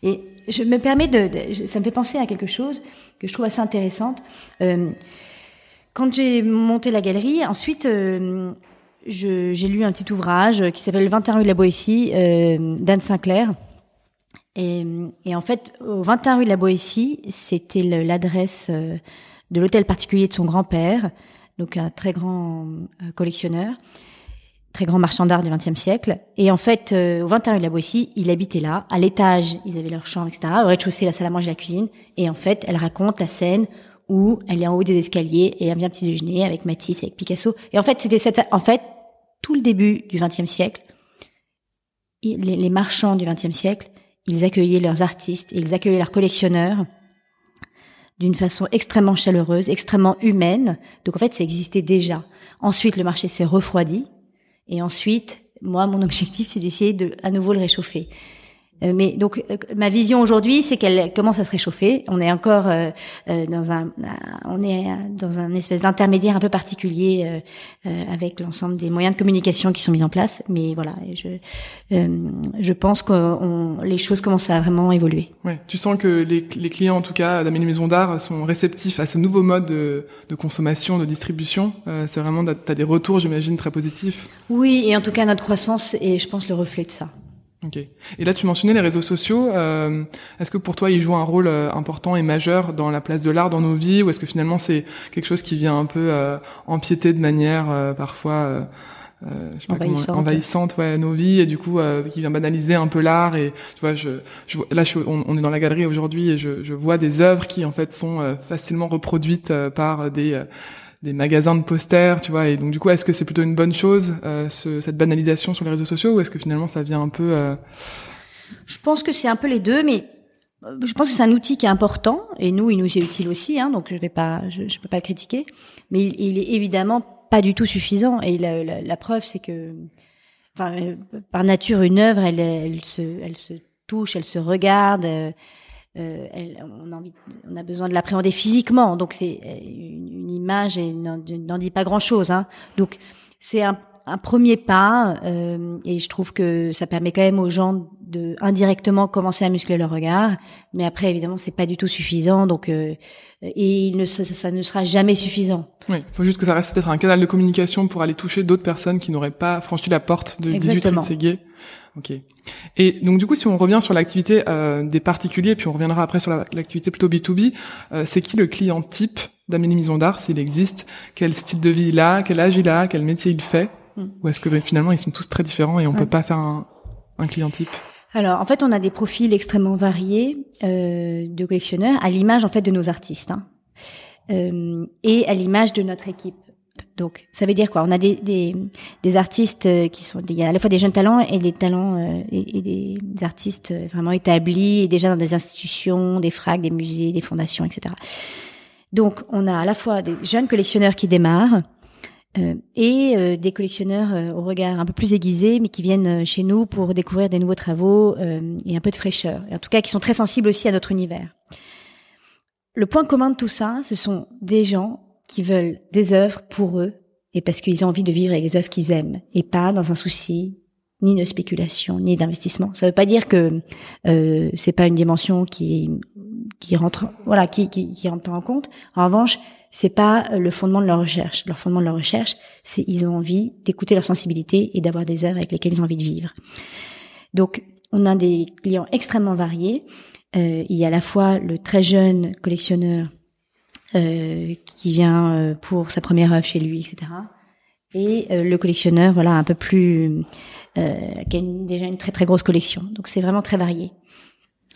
Et je me permets de, ça me fait penser à quelque chose que je trouve assez intéressante. Euh, quand j'ai monté la galerie, ensuite, euh, j'ai lu un petit ouvrage qui s'appelle 21 rue de la Boétie euh, d'Anne Sinclair. Et, et, en fait, au 21 rue de la Boétie, c'était l'adresse euh, de l'hôtel particulier de son grand-père, donc un très grand euh, collectionneur, très grand marchand d'art du XXe siècle. Et en fait, euh, au 21 rue de la Boétie, il habitait là. À l'étage, ils avaient leur chambre, etc. Au rez-de-chaussée, la salle à manger, la cuisine. Et en fait, elle raconte la scène où elle est en haut des escaliers et elle vient petit déjeuner avec Matisse, avec Picasso. Et en fait, c'était cette, en fait, tout le début du XXe siècle, les, les marchands du XXe siècle, ils accueillaient leurs artistes, ils accueillaient leurs collectionneurs d'une façon extrêmement chaleureuse, extrêmement humaine. Donc en fait, ça existait déjà. Ensuite, le marché s'est refroidi. Et ensuite, moi, mon objectif, c'est d'essayer de à nouveau le réchauffer. Euh, mais donc euh, ma vision aujourd'hui, c'est qu'elle commence à se réchauffer? On est encore euh, dans un, on est dans un espèce d'intermédiaire un peu particulier avec l'ensemble des moyens de communication qui sont mis en place. Mais voilà, je je pense que les choses commencent à vraiment évoluer. Ouais, tu sens que les, les clients, en tout cas, d'Amélie Maison d'Art, sont réceptifs à ce nouveau mode de, de consommation, de distribution. c'est vraiment, t'as des retours, j'imagine, très positifs? Oui, et en tout cas notre croissance est, je pense, le reflet de ça. Ok. Et là, tu mentionnais les réseaux sociaux. Euh, est-ce que pour toi, ils jouent un rôle euh, important et majeur dans la place de l'art dans nos vies, ou est-ce que finalement c'est quelque chose qui vient un peu euh, empiéter de manière parfois je sais pas envahissante, comment, envahissante ouais, nos vies, et du coup qui vient banaliser un peu l'art. Et tu vois, je, je là, je, on, on, est dans la galerie aujourd'hui et je, je, vois des œuvres qui en fait sont facilement reproduites par des des magasins de posters, tu vois. Et donc du coup, est-ce que c'est plutôt une bonne chose euh, ce, cette banalisation sur les réseaux sociaux, ou est-ce que finalement ça vient un peu euh... Je pense que c'est un peu les deux, mais euh, je pense que c'est un outil qui est important et nous, il nous est utile aussi, hein, donc je vais pas, je, je peux pas le critiquer, mais il, il, est évidemment pas du tout suffisant. Et la, la, la preuve, c'est que, enfin, euh, par nature, une œuvre, elle, elle se, elle se touche, elle se regarde. Euh, elle, on, a envie, on a besoin de l'appréhender physiquement. Donc c'est une, une, image et n'en dit pas grand chose. Hein. Donc c'est un, un premier pas euh, et je trouve que ça permet quand même aux gens de indirectement commencer à muscler leur regard. Mais après, évidemment, c'est pas du tout suffisant. Donc, euh, et il ne, ça, ça, ne sera jamais suffisant. Oui, il faut juste que ça reste peut-être un canal de communication pour aller toucher d'autres personnes qui n'auraient pas franchi la porte de 18 rue Ok. Et donc du coup, si on revient sur l'activité euh, des particuliers, puis on reviendra après sur l'activité plutôt B2B, euh, c'est qui le client type d'Amélie Maison d'Art, s'il existe? Quel style de vie il a? Quel âge il a? Quel métier il fait? Hmm. Ou est-ce que ben, finalement ils sont tous très différents et on peut pas faire un, un client type? Alors, en fait, on a des profils extrêmement variés euh, de collectionneurs, à l'image en fait de nos artistes, hein, euh, et à l'image de notre équipe. Donc, ça veut dire quoi? On a des, des, des artistes euh, qui sont il y a à la fois des jeunes talents et des talents euh, et, et, des, artistes vraiment établis et déjà dans des institutions, des fracs, des musées, des fondations, etc. Donc, on a à la fois des jeunes collectionneurs qui démarrent euh, et euh, des collectionneurs euh, au regard un peu plus aiguisé, mais qui viennent chez nous pour découvrir des nouveaux travaux et un peu de fraîcheur. En tout cas, qui sont très sensibles aussi à notre univers. Le point commun de tout ça, ce sont des gens qui veulent des œuvres pour eux et parce qu'ils ont envie de vivre avec des œuvres qu'ils aiment et pas dans un souci ni de spéculation ni d'investissement. Ça ne veut pas dire que euh, c'est pas une dimension qui qui rentre voilà qui, qui qui rentre en compte. En revanche, c'est pas le fondement de leur recherche. Leur fondement de leur recherche, c'est ils ont envie d'écouter leur sensibilité et d'avoir des œuvres avec lesquelles ils ont envie de vivre. Donc, on a des clients extrêmement variés. Euh, il y a à la fois le très jeune collectionneur euh, qui vient euh, pour sa première œuvre chez lui, etc. Et euh, le collectionneur, voilà, un peu plus, euh, qui a déjà une très très grosse collection. Donc c'est vraiment très varié.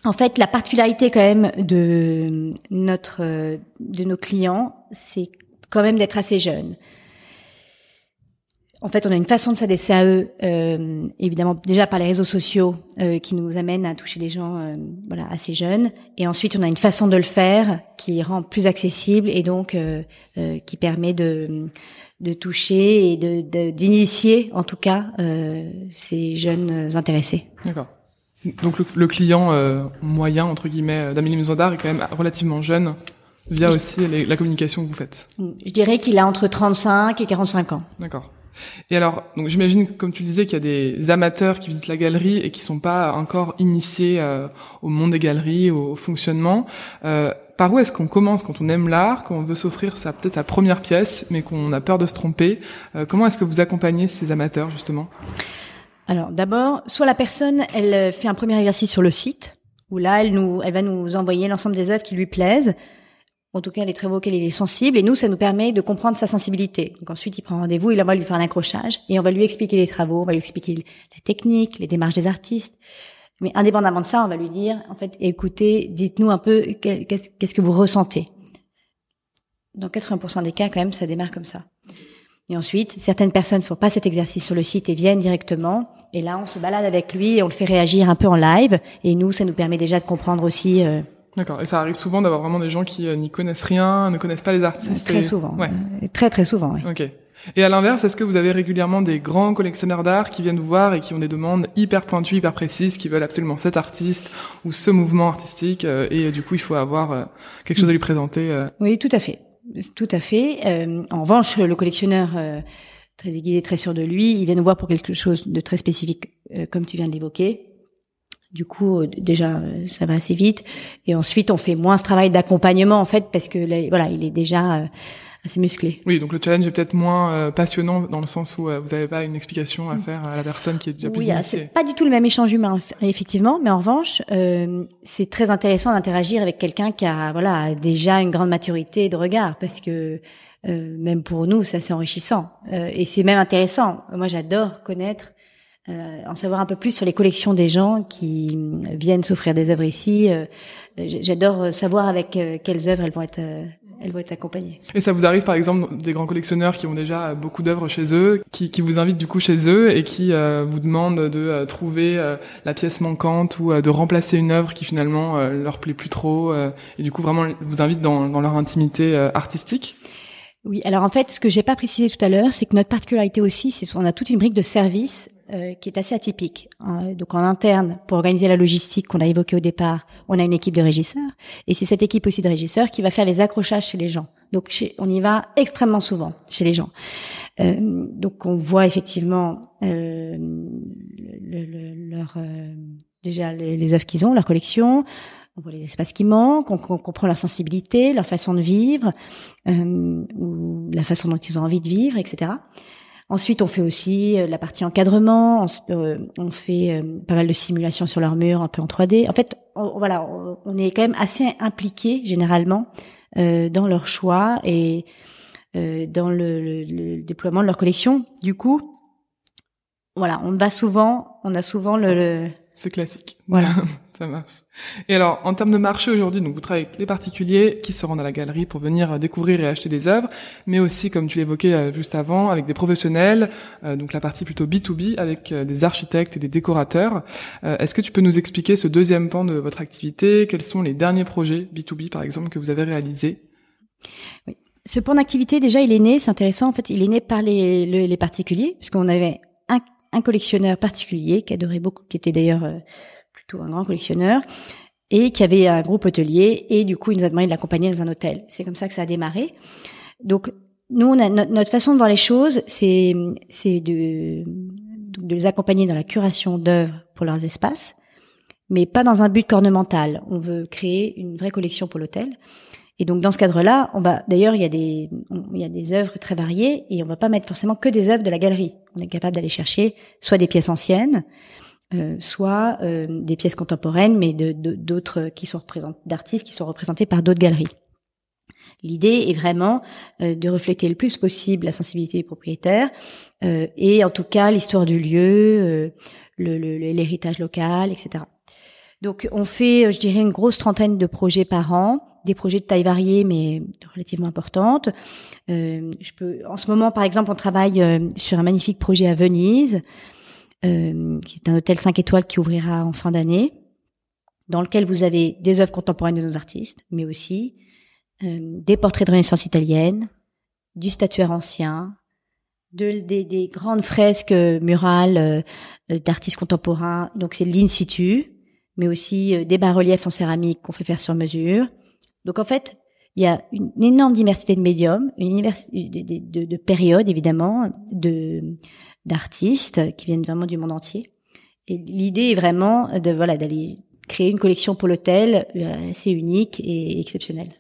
En fait, la particularité quand même de notre de nos clients, c'est quand même d'être assez jeunes. En fait, on a une façon de s'adresser à eux, euh, évidemment déjà par les réseaux sociaux euh, qui nous amènent à toucher des gens, euh, voilà, assez jeunes. Et ensuite, on a une façon de le faire qui rend plus accessible et donc euh, euh, qui permet de de toucher et de d'initier, en tout cas, ces jeunes intéressés. D'accord. Donc le, client euh, moyen entre guillemets euh, d'Amélie Maison d'Art est quand même relativement jeune via aussi la communication que vous faites. Je dirais qu'il a entre 35 et 45 ans. D'accord. Et alors, donc j'imagine, comme tu disais, qu'il y a des amateurs qui visitent la galerie et qui sont pas encore initiés euh, au monde des galeries, au, fonctionnement. Euh, par où est-ce qu'on commence quand on aime l'art, quand on veut s'offrir sa peut-être sa première pièce, mais qu'on a peur de se tromper? Comment est-ce que vous accompagnez ces amateurs justement? Alors d'abord, soit la personne, elle euh, fait un premier exercice sur le site, où là, elle nous, elle va nous envoyer l'ensemble des œuvres qui lui plaisent. En tout cas, les travaux auxquels il est sensible, et nous, ça nous permet de comprendre sa sensibilité. Donc ensuite, il prend rendez-vous, il va lui faire un accrochage, et on va lui expliquer les travaux, on va lui expliquer la technique, les démarches des artistes. Mais indépendamment de ça, on va lui dire, en fait, écoutez, dites-nous un peu qu'est-ce que vous ressentez. Dans 80% des cas, quand même, ça démarre comme ça. Et ensuite, certaines personnes font pas cet exercice sur le site et viennent directement. Et là, on se balade avec lui et on le fait réagir un peu en live. Et nous, ça nous permet déjà de comprendre aussi. Euh... D'accord. Et ça arrive souvent d'avoir vraiment des gens qui euh, n'y connaissent rien, ne connaissent pas les artistes. Très souvent. Ouais. Euh, très très souvent. Oui. Ok. Et à l'inverse, est-ce que vous avez régulièrement des grands collectionneurs d'art qui viennent vous voir et qui ont des demandes hyper pointues, hyper précises, qui veulent absolument cet artiste ou ce mouvement artistique euh, et du coup il faut avoir quelque chose à lui présenter Oui, tout à fait. Tout à fait. Euh, en revanche, le collectionneur euh, très aiguisé, très sûr de lui, il vient nous voir pour quelque chose de très spécifique, euh, comme tu viens de l'évoquer. Du coup, déjà, ça va assez vite. Et ensuite, on fait moins ce travail d'accompagnement, en fait, parce que voilà, il est déjà assez musclé. Oui, donc le challenge est peut-être moins euh, passionnant dans le sens où euh, vous n'avez pas une explication à mm. faire à la personne qui est déjà plus Oui, c'est pas du tout le même échange humain, effectivement, mais en revanche, euh, c'est très intéressant d'interagir avec quelqu'un qui a voilà déjà une grande maturité de regard, parce que même pour nous, ça c'est enrichissant et c'est même intéressant. Moi, j'adore connaître. En savoir un peu plus sur les collections des gens qui viennent s'offrir des œuvres ici. J'adore savoir avec quelles œuvres elles vont être elles vont être accompagnées. Et ça vous arrive par exemple des grands collectionneurs qui ont déjà beaucoup d'œuvres chez eux, qui, qui, vous invitent du coup chez eux et qui euh, vous demandent de euh, trouver euh, la pièce manquante ou de remplacer une œuvre qui finalement leur plaît plus trop et du coup vraiment vous invitent dans, dans leur intimité artistique? Oui, alors en fait, ce que j'ai pas précisé tout à l'heure, c'est que notre particularité aussi, c'est qu'on a toute une brique de services euh, qui est assez atypique. Hein. Donc en interne, pour organiser la logistique qu'on a évoquée au départ, on a une équipe de régisseurs, et c'est cette équipe aussi de régisseurs qui va faire les accrochages chez les gens. Donc on y va extrêmement souvent chez les gens. Euh, donc on voit effectivement euh, le, leur euh, déjà les, les œuvres qu'ils ont, leur collection on voit les espaces qui manquent, on, comprend leur sensibilité, leur façon de vivre, euh, ou la façon dont ils ont envie de vivre, etc. Ensuite, on fait aussi euh, la partie encadrement, on, euh, on fait euh, pas mal de simulations sur leur mur, un peu en 3D. En fait, on, voilà, on, est quand même assez impliqué généralement dans leur choix et dans le, le, le, déploiement de leur collection. Du coup, voilà, on va souvent, on a souvent le, le... c'est classique. Voilà. Ça marche. Et alors, en termes de marché aujourd'hui, donc vous travaillez avec les particuliers qui se rendent à la galerie pour venir euh, découvrir et acheter des œuvres, mais aussi, comme tu l'évoquais euh, juste avant, avec des professionnels, euh, donc la partie plutôt B2B, avec des architectes et des décorateurs. Est-ce que tu peux nous expliquer ce deuxième pan de votre activité? Quels sont les derniers projets B2B, par exemple, que vous avez réalisés? Oui. Ce pan d'activité, déjà, il est né, c'est intéressant, en fait, il est né par les, les particuliers, puisqu'on avait un, un collectionneur particulier qui adorait beaucoup, qui était d'ailleurs un grand collectionneur, et qui avait un groupe hôtelier, et du coup, il nous a demandé de l'accompagner dans un hôtel. C'est comme ça que ça a démarré. Donc, nous, notre façon de voir les choses, c'est, c'est de, de les accompagner dans la curation d'œuvres pour leurs espaces, mais pas dans un but ornemental. On veut créer une vraie collection pour l'hôtel. Et donc dans ce cadre-là, on va d'ailleurs il y a des il y a des œuvres très variées et on va pas mettre forcément que des œuvres de la galerie. On est capable d'aller chercher soit des pièces anciennes, euh, soit euh, des pièces contemporaines, mais de, d'autres qui sont d'artistes qui sont représentés par d'autres galeries. L'idée est vraiment euh, de refléter le plus possible la sensibilité des propriétaires et en tout cas l'histoire du lieu, le, l'héritage local, etc. Donc on fait, je dirais, une grosse trentaine de projets par an, des projets de taille variée mais relativement importante. je peux, en ce moment, par exemple, on travaille sur un magnifique projet à Venise euh, qui est un hôtel 5 étoiles qui ouvrira en fin d'année, dans lequel vous avez des œuvres contemporaines de nos artistes, mais aussi euh, des portraits de Renaissance italienne, du statuaire ancien, de, des, des, grandes fresques murales euh, d'artistes contemporains, donc c'est l'in situ, mais aussi euh, des bas-reliefs en céramique qu'on fait faire sur mesure. Donc en fait, il y a une, énorme diversité de médiums, une de, de, périodes évidemment, de d'artistes qui viennent vraiment du monde entier. Et l'idée est vraiment de voilà d'aller créer une collection pour l'hôtel euh, assez unique et exceptionnelle.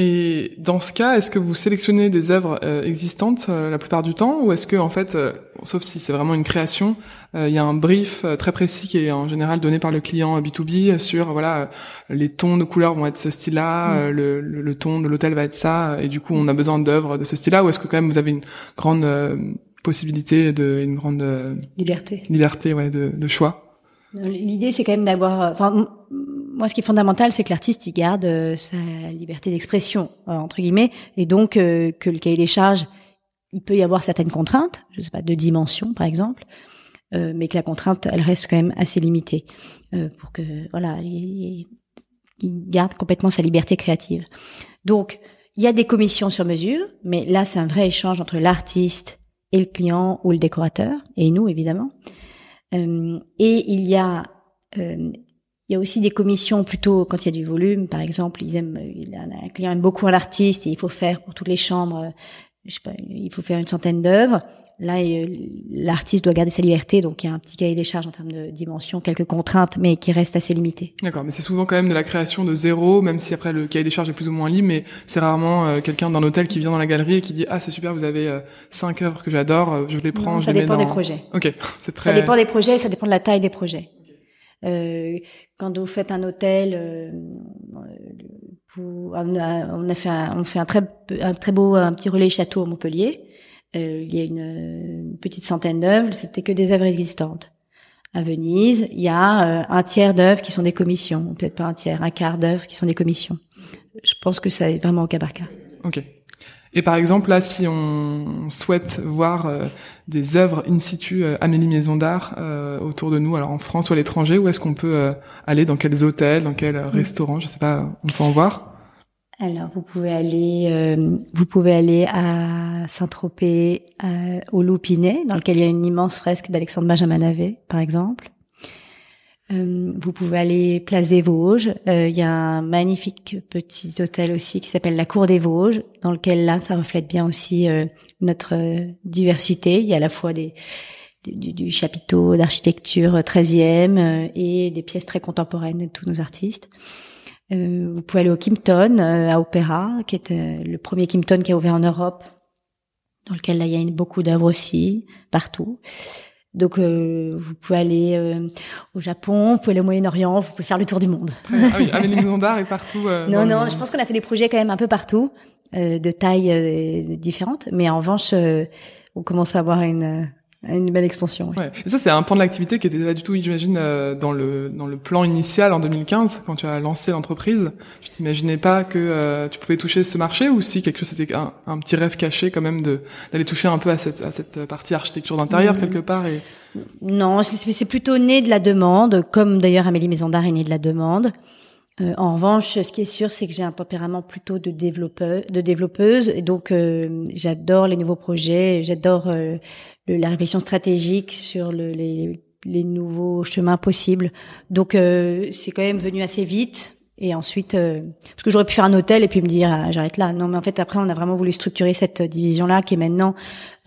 Et dans ce cas, est-ce que vous sélectionnez des œuvres euh, existantes euh, la plupart du temps, ou est-ce que en fait, sauf si c'est vraiment une création, il y a un brief très précis qui est en général donné par le client B2B sur voilà les tons de couleurs vont être ce style-là, mm. le, le, ton de l'hôtel va être ça, et du coup on a besoin d'œuvres de ce style-là, ou est-ce que quand même vous avez une grande possibilité de une grande liberté, liberté ouais de, de choix? L'idée c'est quand même d'avoir, enfin moi, ce qui est fondamental, c'est que l'artiste il garde euh, sa liberté d'expression euh, entre guillemets, et donc euh, que le cahier des charges, il peut y avoir certaines contraintes, je sais pas, de dimension par exemple, mais que la contrainte, elle reste quand même assez limitée pour que voilà, il, garde complètement sa liberté créative. Donc, il y a des commissions sur mesure, mais là, c'est un vrai échange entre l'artiste et le client ou le décorateur, et nous évidemment. et il y a il y a aussi des commissions plutôt quand il y a du volume, par exemple, ils aiment, un client aime beaucoup l'artiste et il faut faire pour toutes les chambres, je sais pas, il faut faire une centaine d'œuvres. Là, euh, l'artiste doit garder sa liberté, donc il y a un petit cahier des charges en termes de dimension, quelques contraintes, mais qui restent assez limitées. D'accord, mais c'est souvent quand même de la création de zéro, même si après le cahier des charges est plus ou moins libre, mais c'est rarement euh, quelqu'un d'un hôtel qui vient dans la galerie et qui dit ah c'est super, vous avez euh, cinq œuvres que j'adore, je les prends, je les mets dans. Ça dépend des projets. Ok, c'est très. Ça dépend des projets, ça dépend de la taille des projets. Euh, quand vous faites un hôtel, euh, on, a, fait un, on fait un très, un très beau, un petit relais château à Montpellier. Euh, il y a une, petite centaine d'œuvres, c'était que des œuvres existantes. À Venise, il y a un tiers d'œuvres qui sont des commissions, peut-être pas un tiers, un quart d'œuvres qui sont des commissions. Je pense que ça est vraiment au cas par cas. Ok. Et par exemple, là, si on souhaite voir euh, des œuvres in situ euh, Amélie Maison d'Art euh, autour de nous, alors en France ou à l'étranger, où est-ce qu'on peut aller? Dans quels hôtels? Dans quels restaurants? Je sais pas, on peut en voir. Alors, vous pouvez aller, euh, vous pouvez aller à Saint-Tropez, au Loupinet, dans lequel il y a une immense fresque d'Alexandre Benjamin Navet, par exemple. Euh, vous pouvez aller place des Vosges. Euh, il y a un magnifique petit hôtel aussi qui s'appelle la Cour des Vosges, dans lequel là, ça reflète bien aussi euh, notre diversité. Il y a à la fois du chapiteau d'architecture 13e et des pièces très contemporaines de tous nos artistes. vous pouvez aller au Kimpton à Opéra, qui est le premier Kimpton qui a ouvert en Europe, dans lequel là il y a beaucoup d'œuvres aussi partout. Donc, euh, vous pouvez aller euh, au Japon, vous pouvez aller au Moyen-Orient, vous pouvez faire le tour du monde. ah oui, avec les maisons d'art et partout. Euh, non, non, je pense qu'on a fait des projets quand même un peu partout, de tailles différentes. Mais en revanche, on commence à avoir une une belle extension. Ouais. Et ça, c'est un point de l'activité qui était pas du tout, j'imagine, euh, dans le dans le plan initial en 2015 quand tu as lancé l'entreprise. Tu t'imaginais pas que euh, tu pouvais toucher ce marché ou si quelque chose c'était un, un, petit rêve caché quand même de d'aller toucher un peu à cette à cette partie architecture d'intérieur mmh. quelque part et non, c'est plutôt né de la demande, comme d'ailleurs Amélie Maison d'Art est née de la demande. Euh, en revanche, ce qui est sûr, c'est que j'ai un tempérament plutôt de développeur, de développeuse, et donc euh, j'adore les nouveaux projets, j'adore euh, la réflexion stratégique sur le, les, les, nouveaux chemins possibles. Donc c'est quand même venu assez vite. Et ensuite, parce que j'aurais pu faire un hôtel et puis me dire ah, j'arrête là. Non, mais en fait après, on a vraiment voulu structurer cette division-là qui est maintenant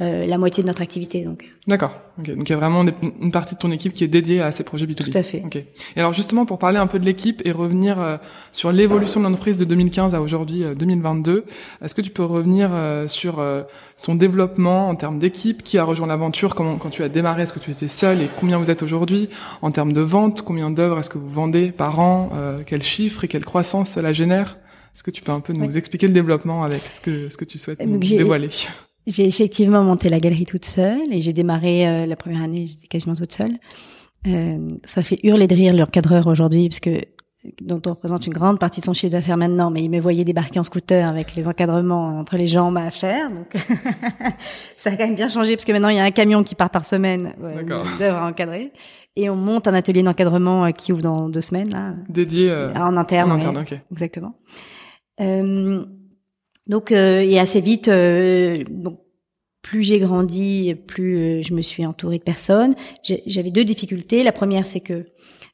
la moitié de notre activité. Donc. D'accord. Okay. Donc il y a vraiment une partie de ton équipe qui est dédiée à ces projets B2B. Tout à fait. Okay. Et alors justement pour parler un peu de l'équipe et revenir euh, sur l'évolution de l'entreprise de 2015 à aujourd'hui 2022, euh, est-ce que tu peux revenir euh, sur son développement en termes d'équipe, qui a rejoint l'aventure, comment quand tu as démarré, est-ce que tu étais seul? Et combien vous êtes aujourd'hui en termes de vente, combien d'œuvres est-ce que vous vendez par an, quels chiffres et quelle croissance cela génère? Est-ce que tu peux un peu nous expliquer le développement avec ce que ce que tu souhaites nous dévoiler? J'ai effectivement monté la galerie toute seule et j'ai démarré euh, la première année, j'étais quasiment toute seule. Euh, ça fait hurler de rire l'encadreur aujourd'hui parce que dont on représente une grande partie de son chiffre d'affaires maintenant, mais il me voyait débarquer en scooter avec les encadrements entre les jambes à faire. Donc ça a quand même bien changé parce que maintenant il y a un camion qui part par semaine ouais, d'œuvres à encadrer. Et on monte un atelier d'encadrement euh, qui ouvre dans deux semaines là. Dédié euh, en interne. En interne, ok. Exactement. Euh, donc, euh, et assez vite, euh, plus j'ai grandi, plus euh, je me suis entourée de personnes. J'avais deux difficultés. La première, c'est que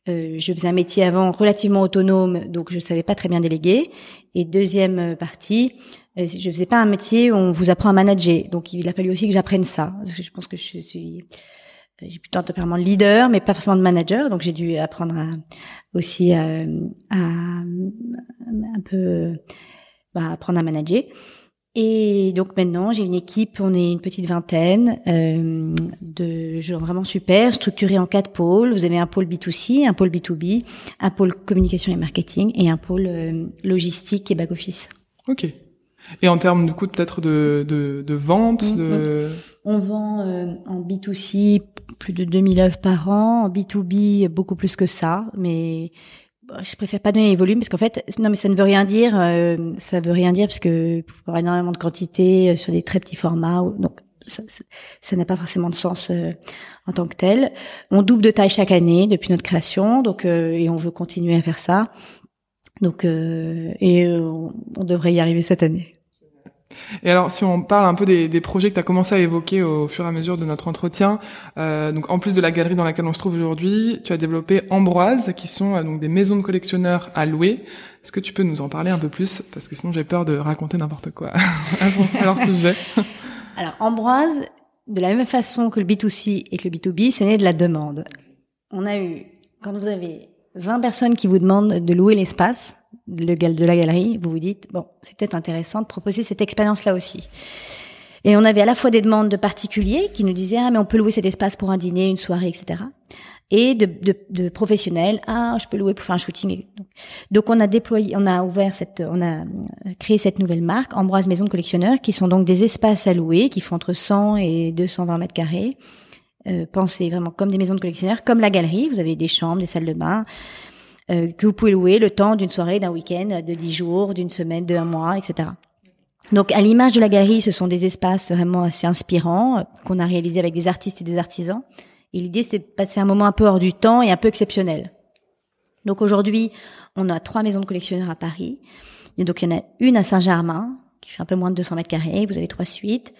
je faisais un métier avant relativement autonome, donc je savais pas très bien déléguer. Et deuxième partie, je faisais pas un métier où on vous apprend à manager. Donc, il a fallu aussi que j'apprenne ça. Parce que je pense que je suis j'ai plutôt un de leader, mais pas forcément de manager. Donc j'ai dû apprendre à, aussi à, à, un peu bah, apprendre à manager. Et donc maintenant, j'ai une équipe, on est une petite vingtaine euh, de gens vraiment super, structurés en quatre pôles. Vous avez un pôle B2C, un pôle B2B, un pôle communication et marketing et un pôle euh, logistique et back-office. Ok. Et en termes du coup peut-être de, de, de vente mm, de... On vend euh, en B2C plus de 2000 œuvres par an, en B2B beaucoup plus que ça, mais je préfère pas donner les volumes parce qu'en fait, non, mais ça ne veut rien dire. Euh, ça veut rien dire parce que pour avoir énormément de quantité euh, sur des très petits formats, donc ça n'a pas forcément de sens euh, en tant que tel. On double de taille chaque année depuis notre création, donc et on veut continuer à faire ça. Donc et on, on devrait y arriver cette année. Et alors, si on parle un peu des, des projets que tu as commencé à évoquer au fur et à mesure de notre entretien, euh, donc en plus de la galerie dans laquelle on se trouve aujourd'hui, tu as développé Ambroise, qui sont euh, donc des maisons de collectionneurs à louer. Est-ce que tu peux nous en parler un peu plus? Parce que sinon, j'ai peur de raconter n'importe quoi à leur sujet. Alors, Ambroise, de la même façon que le B2C et que le B2B, c'est né de la demande. On a eu, quand vous avez 20 personnes qui vous demandent de louer l'espace, de la galerie, vous vous dites, bon, c'est peut-être intéressant de proposer cette expérience-là aussi. Et on avait à la fois des demandes de particuliers qui nous disaient, ah, mais on peut louer cet espace pour un dîner, une soirée, etc. Et de, professionnels, ah, je peux louer pour faire un shooting. Donc, on a déployé, on a ouvert cette, on a créé cette nouvelle marque, Ambroise Maison de Collectionneurs, qui sont donc des espaces à louer, qui font entre 100 et 220 mètres carrés. Euh, vraiment comme des maisons de collectionneurs, comme la galerie. Vous avez des chambres, des salles de bain, euh, que vous pouvez louer le temps d'une soirée, d'un week-end, de dix jours, d'une semaine, d'un mois, etc. Donc, à l'image de la galerie, ce sont des espaces vraiment assez inspirants euh, qu'on a réalisés avec des artistes et des artisans. Et l'idée, c'est de passer un moment un peu hors du temps et un peu exceptionnel. Donc aujourd'hui, on a trois maisons de collectionneurs à Paris donc il y en a une à Saint-Germain qui fait un peu moins de 200 mètres carrés. Vous avez trois suites.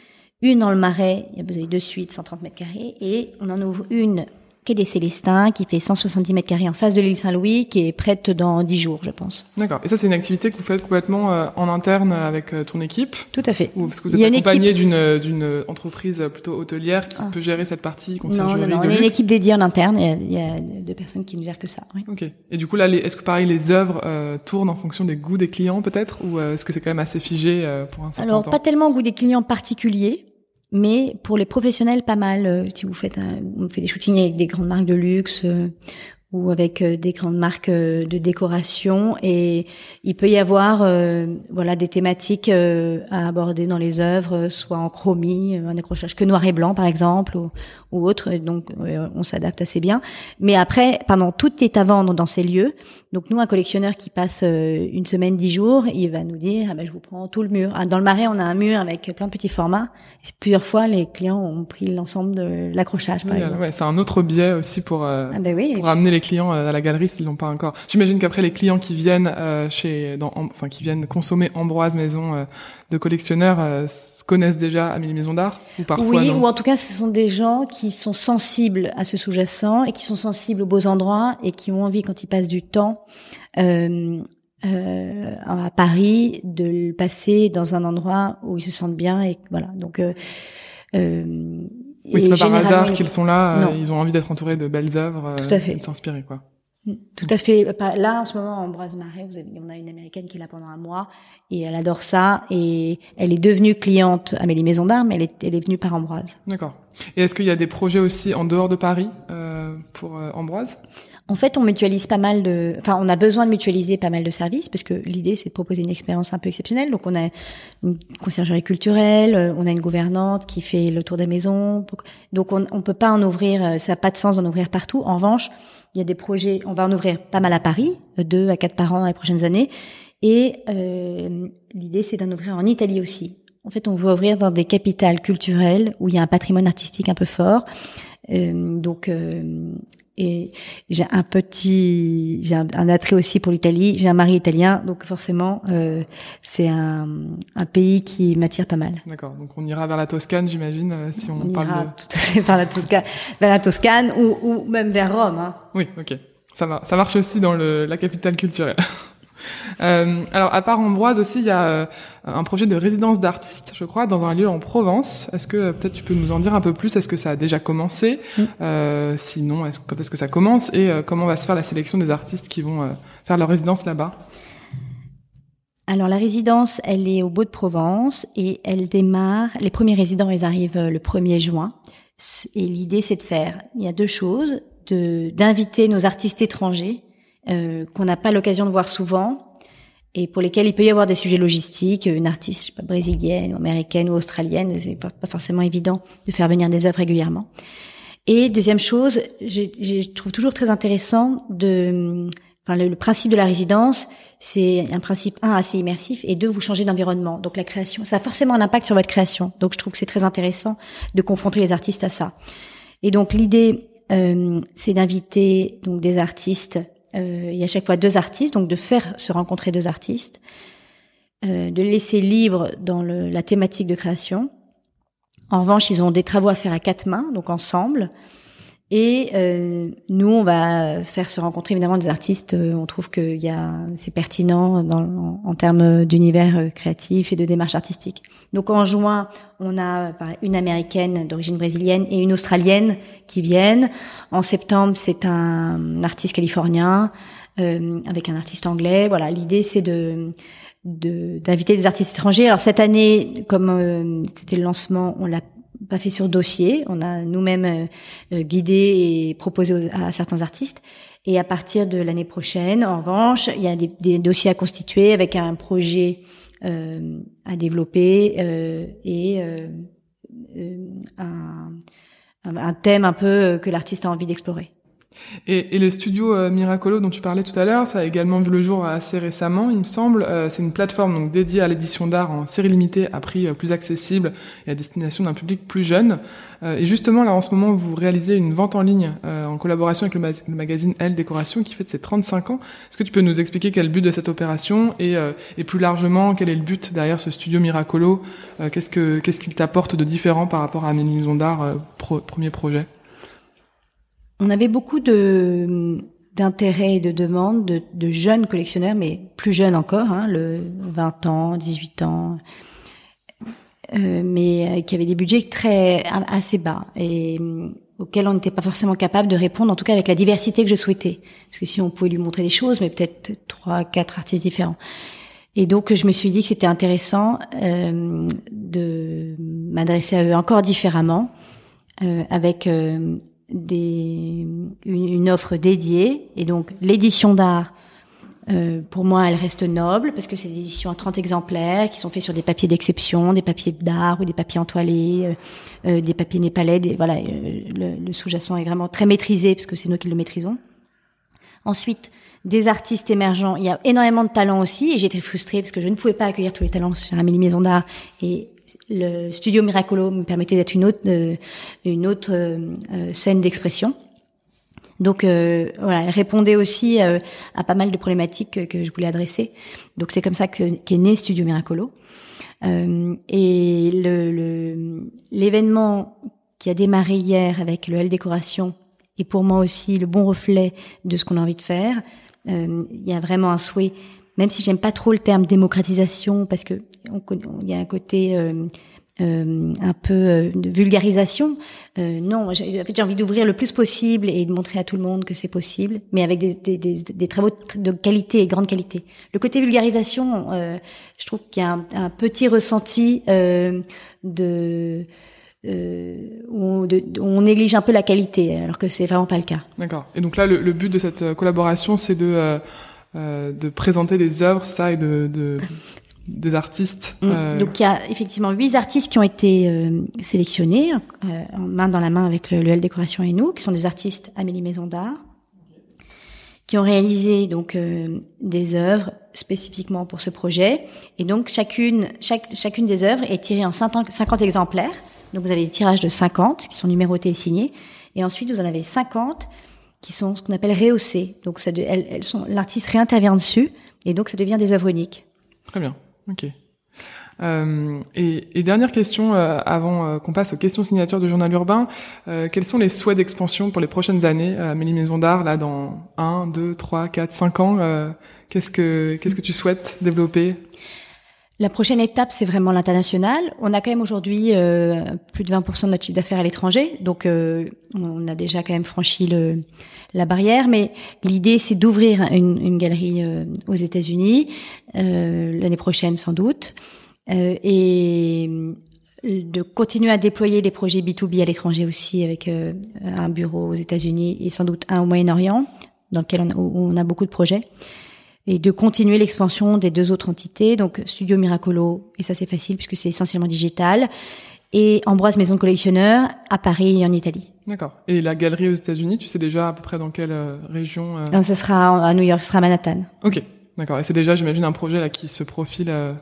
Une dans le Marais, vous avez deux suites, 130 mètres carrés. Et on en ouvre une quai des Célestins, qui fait 170 mètres carrés en face de l'île Saint-Louis, qui est prête dans 10 jours, je pense. D'accord. Et ça, c'est une activité que vous faites complètement euh, en interne avec euh, ton équipe? Tout à fait. Ou parce que vous êtes accompagné d'une d'une entreprise plutôt hôtelière qui ah. peut gérer cette partie conciergerie Non, non, non. On a une équipe dédiée en interne. Il y a, deux personnes qui ne gèrent que ça. Oui. Ok. Et du coup, là, est-ce que pareil, les œuvres euh, tournent en fonction des goûts des clients, peut-être, ou est-ce que c'est quand même assez figé pour un certain Alors, temps? pas tellement au goût des clients particuliers. Mais pour les professionnels, pas mal. Euh, si vous faites, un, fait des shootings avec des grandes marques de luxe, euh, ou avec euh, des grandes marques euh, de décoration. Et il peut y avoir euh, voilà des thématiques à aborder dans les œuvres soit en chromie un accrochage que noir et blanc par exemple ou, ou autre. Donc on s'adapte assez bien. Mais après pendant tout est à vendre dans ces lieux. Donc nous un collectionneur qui passe une semaine dix jours il va nous dire ah ben je vous prends tout le mur. Ah, dans le marais on a un mur avec plein de petits formats. Plusieurs fois les clients ont pris l'ensemble de l'accrochage par exemple. ouais, c'est un autre biais aussi pour, ah ben oui, pour amener les les clients euh, à la galerie s'ils l'ont pas encore. J'imagine qu'après les clients qui viennent euh, chez, dans, enfin qui viennent consommer Ambroise Maison euh, de collectionneurs connaissent déjà Amélie Maison d'Art ou parfois Oui, ou en tout cas ce sont des gens qui sont sensibles à ce sous-jacent et qui sont sensibles aux beaux endroits et qui ont envie quand ils passent du temps euh, euh, à Paris de le passer dans un endroit où ils se sentent bien et voilà donc euh, oui, c'est pas par hasard qu'ils sont là. Euh, ils ont envie d'être entourés de belles œuvres Tout à fait. et de s'inspirer, quoi. Mm, tout à fait. Là, en ce moment, en Marais, on a une américaine qui est là pendant un mois et elle adore ça et elle est devenue cliente Amélie Maison d'Art, mais elle est, elle est venue par Ambroise. D'accord. Et est-ce qu'il y a des projets aussi en dehors de Paris euh, pour euh, Ambroise? En fait, on mutualise pas mal de, enfin, on a besoin de mutualiser pas mal de services parce que l'idée, c'est de proposer une expérience un peu exceptionnelle. Donc, on a une conciergerie culturelle, euh, on a une gouvernante qui fait le tour des maisons. Donc, on, on peut pas en ouvrir, euh, ça n'a pas de sens d'en ouvrir partout. En revanche, il y a des projets, on va en ouvrir pas mal à Paris, euh, deux à quatre par an dans les prochaines années. Et euh, l'idée, c'est d'en ouvrir en Italie aussi. En fait, on veut ouvrir dans des capitales culturelles où il y a un patrimoine artistique un peu fort. Euh, donc, euh, et j'ai un petit, j'ai un, attrait aussi pour l'Italie. J'ai un mari italien, donc forcément, euh, c'est un, un, pays qui m'attire pas mal. D'accord. Donc on ira vers la Toscane, j'imagine, euh, si on, on parle ira de... tout à fait vers la Toscane, vers la Toscane ou, ou même vers Rome. Hein. Oui, ok. Ça, va, ça marche aussi dans le, la capitale culturelle. Euh, alors, à part Ambroise aussi, il y a euh, un projet de résidence d'artistes, je crois, dans un lieu en Provence. Est-ce que euh, peut-être tu peux nous en dire un peu plus? Est-ce que ça a déjà commencé? Mm. Sinon, est quand est-ce que ça commence? Et comment va se faire la sélection des artistes qui vont faire leur résidence là-bas? Alors la résidence, elle est au Beau de Provence et elle démarre. Les premiers résidents, ils arrivent le 1er juin. Et l'idée, c'est de faire. Il y a deux choses d'inviter nos artistes étrangers euh, qu'on n'a pas l'occasion de voir souvent et pour lesquels il peut y avoir des sujets logistiques. Une artiste je sais pas, brésilienne, ou américaine ou australienne, c'est pas, pas forcément évident de faire venir des œuvres régulièrement. Et deuxième chose, je, je trouve toujours très intéressant de, enfin le, principe de la résidence, c'est un principe un assez immersif et deux vous changez d'environnement. Donc la création, ça a forcément un impact sur votre création. Donc je trouve que c'est très intéressant de confronter les artistes à ça. Et donc l'idée, euh, c'est d'inviter donc des artistes euh, il y a à chaque fois deux artistes, donc de faire se rencontrer deux artistes, euh, de laisser libre dans la thématique de création. En revanche, ils ont des travaux à faire à quatre mains, donc ensemble. Et euh, nous, on va faire se rencontrer évidemment des artistes. Euh, on trouve que c'est pertinent dans, en, termes d'univers euh, créatif et de démarche artistique. Donc en juin, on a une américaine d'origine brésilienne et une australienne qui viennent. En septembre, c'est un artiste californien euh, avec un artiste anglais. Voilà, l'idée c'est de d'inviter des artistes étrangers. Alors cette année, comme c'était le lancement, on l'a pas fait sur dossier. On a nous-mêmes euh, euh, guidé et proposé à certains artistes. Et à partir de l'année prochaine, en revanche, il y a des, dossiers à constituer avec un projet euh, à développer et un, un, thème un peu que l'artiste a envie d'explorer. Et, et, le studio euh, Miracolo dont tu parlais tout à l'heure, ça a également vu le jour assez récemment, il me semble. Euh, c'est une plateforme donc dédiée à l'édition d'art en série limitée à prix euh, plus accessible et à destination d'un public plus jeune. et justement, là en ce moment, vous réalisez une vente en ligne en collaboration avec le, magazine Elle Décoration qui fête ses 35 ans. Est-ce que tu peux nous expliquer quel est le but de cette opération et, plus largement quel est le but derrière ce studio Miracolo? Qu'est-ce que qu'est-ce qu'il t'apporte de différent par rapport à Maison d'art, premier projet? On avait beaucoup de d'intérêt et de demandes de, de, jeunes collectionneurs, mais plus jeunes encore, hein, le 20 ans, 18 ans, euh, mais euh, qui avaient des budgets très assez bas et euh, auxquels on n'était pas forcément capable de répondre, en tout cas avec la diversité que je souhaitais. Parce que si on pouvait lui montrer des choses, mais peut-être trois, quatre artistes différents. Et donc je me suis dit que c'était intéressant euh, de m'adresser à eux encore différemment, euh, avec des, une, offre dédiée. Et donc, l'édition d'art, euh, pour moi, elle reste noble parce que c'est des éditions à 30 exemplaires qui sont faits sur des papiers d'exception, des papiers d'art ou des papiers entoilés, euh, euh des papiers népalais. Des, voilà, euh, le, le sous-jacent est vraiment très maîtrisé parce que c'est nous qui le maîtrisons. Ensuite, des artistes émergents. Il y a énormément de talents aussi et j'étais frustrée parce que je ne pouvais pas accueillir tous les talents sur Amélie Maison d'Art et le studio Miracolo me permettait d'être une autre euh, une autre euh, euh, scène d'expression. Donc voilà, elle répondait aussi à pas mal de problématiques que, je voulais adresser. Donc c'est comme ça que qu'est né Studio Miracolo. et le l'événement qui a démarré hier avec le L décoration est pour moi aussi le bon reflet de ce qu'on a envie de faire. Il y a vraiment un souhait même si j'aime pas trop le terme démocratisation parce que il y a un côté euh, euh, un peu euh, de vulgarisation. Euh, non, j'ai envie d'ouvrir le plus possible et de montrer à tout le monde que c'est possible, mais avec des, des, des, travaux de qualité et grande qualité. Le côté vulgarisation, euh, je trouve qu'il y a un, un, petit ressenti euh, de où on, de, on, néglige un peu la qualité, alors que c'est vraiment pas le cas. D'accord. Et donc là, le, le but de cette collaboration, c'est de euh, de présenter des œuvres, ça, et de, de des artistes. Mm. Euh... Donc il y a effectivement huit artistes qui ont été euh, sélectionnés euh, main dans la main avec le, le L Décoration et nous, qui sont des artistes Amélie Maison d'Art, qui ont réalisé donc euh, des œuvres spécifiquement pour ce projet. Et donc chacune chaque, chacune des œuvres est tirée en 50, 50 exemplaires. Donc vous avez des tirages de 50 qui sont numérotés et signés. Et ensuite vous en avez 50 qui sont ce qu'on appelle rehaussées. Donc ça, elles, elles sont, l'artiste réintervient dessus et donc ça devient des œuvres uniques. Très bien, ok. Euh, et, dernière question euh, avant euh, qu'on passe aux questions signatures du journal urbain. Quels sont les souhaits d'expansion pour les prochaines années à Mélie Maison d'Art, là, dans 1, 2, 3, 4, 5 ans Qu'est-ce que qu'est-ce que tu souhaites développer? La prochaine étape, c'est vraiment l'international. On a quand même aujourd'hui euh, plus de 20% de notre chiffre d'affaires à l'étranger, donc euh, on a déjà quand même franchi le, la barrière. Mais l'idée, c'est d'ouvrir une, une, galerie euh, aux États-Unis euh, l'année prochaine, sans doute, euh, et de continuer à déployer les projets B2B à l'étranger aussi, avec un bureau aux États-Unis et sans doute un au Moyen-Orient, dans lequel on a, on a beaucoup de projets et de continuer l'expansion des deux autres entités, donc Studio Miracolo, et ça c'est facile puisque c'est essentiellement digital, et Ambroise Maison de Collectionneur à Paris et en Italie. D'accord. Et la galerie aux États-Unis, tu sais déjà à peu près dans quelle euh, région euh... Ça sera à New York, ce sera à Manhattan. Ok, d'accord. Et c'est déjà, j'imagine, un projet là qui se profile euh,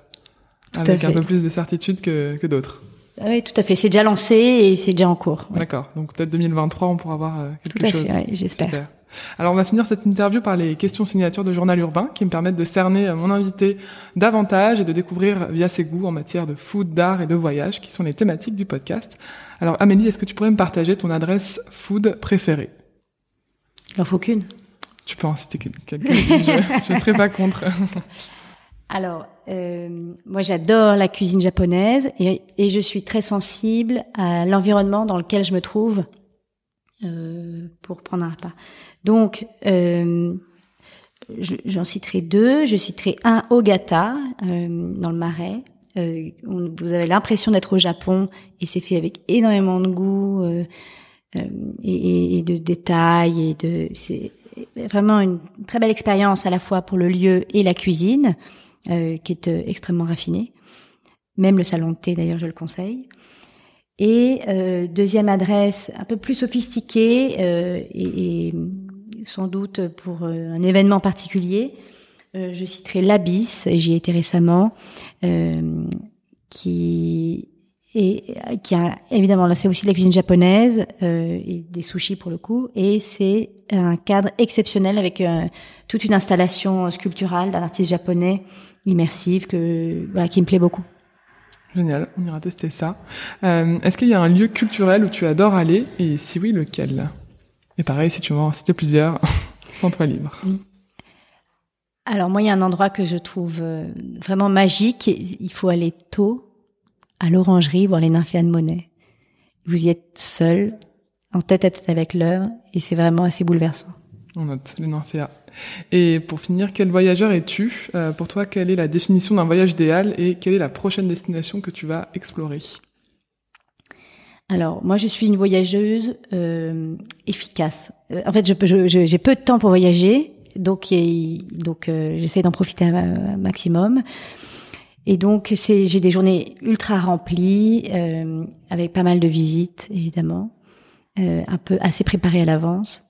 avec un peu plus de certitude que, que d'autres. Oui, tout à fait. C'est déjà lancé et c'est déjà en cours. Ouais. D'accord. Donc peut-être 2023, on pourra voir euh, quelque tout à chose. Fait, ouais, j'espère. Alors on va finir cette interview par les questions signatures de Journal Urbain qui me permettent de cerner mon invité davantage et de découvrir via ses goûts en matière de food, d'art et de voyage qui sont les thématiques du podcast. Alors Amélie, est-ce que tu pourrais me partager ton adresse food préférée? Il n'en faut qu'une. Tu peux en citer quelques-unes, je ne serai pas contre. Alors, euh, moi j'adore la cuisine japonaise et, et, je suis très sensible à l'environnement dans lequel je me trouve euh, pour prendre un repas. Donc, euh, j'en citerai deux. Je citerai un Ogata euh, dans le Marais. Euh, vous avez l'impression d'être au Japon et c'est fait avec énormément de goût euh, euh, et, et, de détails et de c'est vraiment une très belle expérience à la fois pour le lieu et la cuisine qui est extrêmement raffinée. Même le salon de thé d'ailleurs je le conseille. Et euh, deuxième adresse, un peu plus sophistiquée euh, et, sans doute pour euh, un événement particulier, euh, je citerai l'Abyss, j'y ai été récemment, euh, qui a évidemment là c'est aussi de la cuisine japonaise et des sushis pour le coup et c'est un cadre exceptionnel avec toute une installation sculpturale d'un artiste japonais immersive que qui me plaît beaucoup. Génial, on ira tester ça. Est-ce qu'il y a un lieu culturel où tu adores aller et si oui, lequel? Et pareil, si tu veux en citer plusieurs, sens-toi libre. Alors moi, il y a un endroit que je trouve euh, vraiment magique. Il faut aller tôt à l'orangerie voir les nymphéas de Monet. Vous y êtes seul, en tête à tête avec l'œuvre, et c'est vraiment assez bouleversant. On note les nymphéas. Et pour finir, quel voyageur es-tu? Euh, Pour toi, quelle est la définition d'un voyage idéal et quelle est la prochaine destination que tu vas explorer? Alors, moi, je suis une voyageuse euh, efficace. Euh, en fait, j'ai je, je, peu de temps pour voyager, donc, donc euh, j'essaie d'en profiter un, maximum. Et donc, c'est, j'ai des journées ultra remplies, euh, avec pas mal de visites, évidemment, euh, un peu assez préparées à l'avance.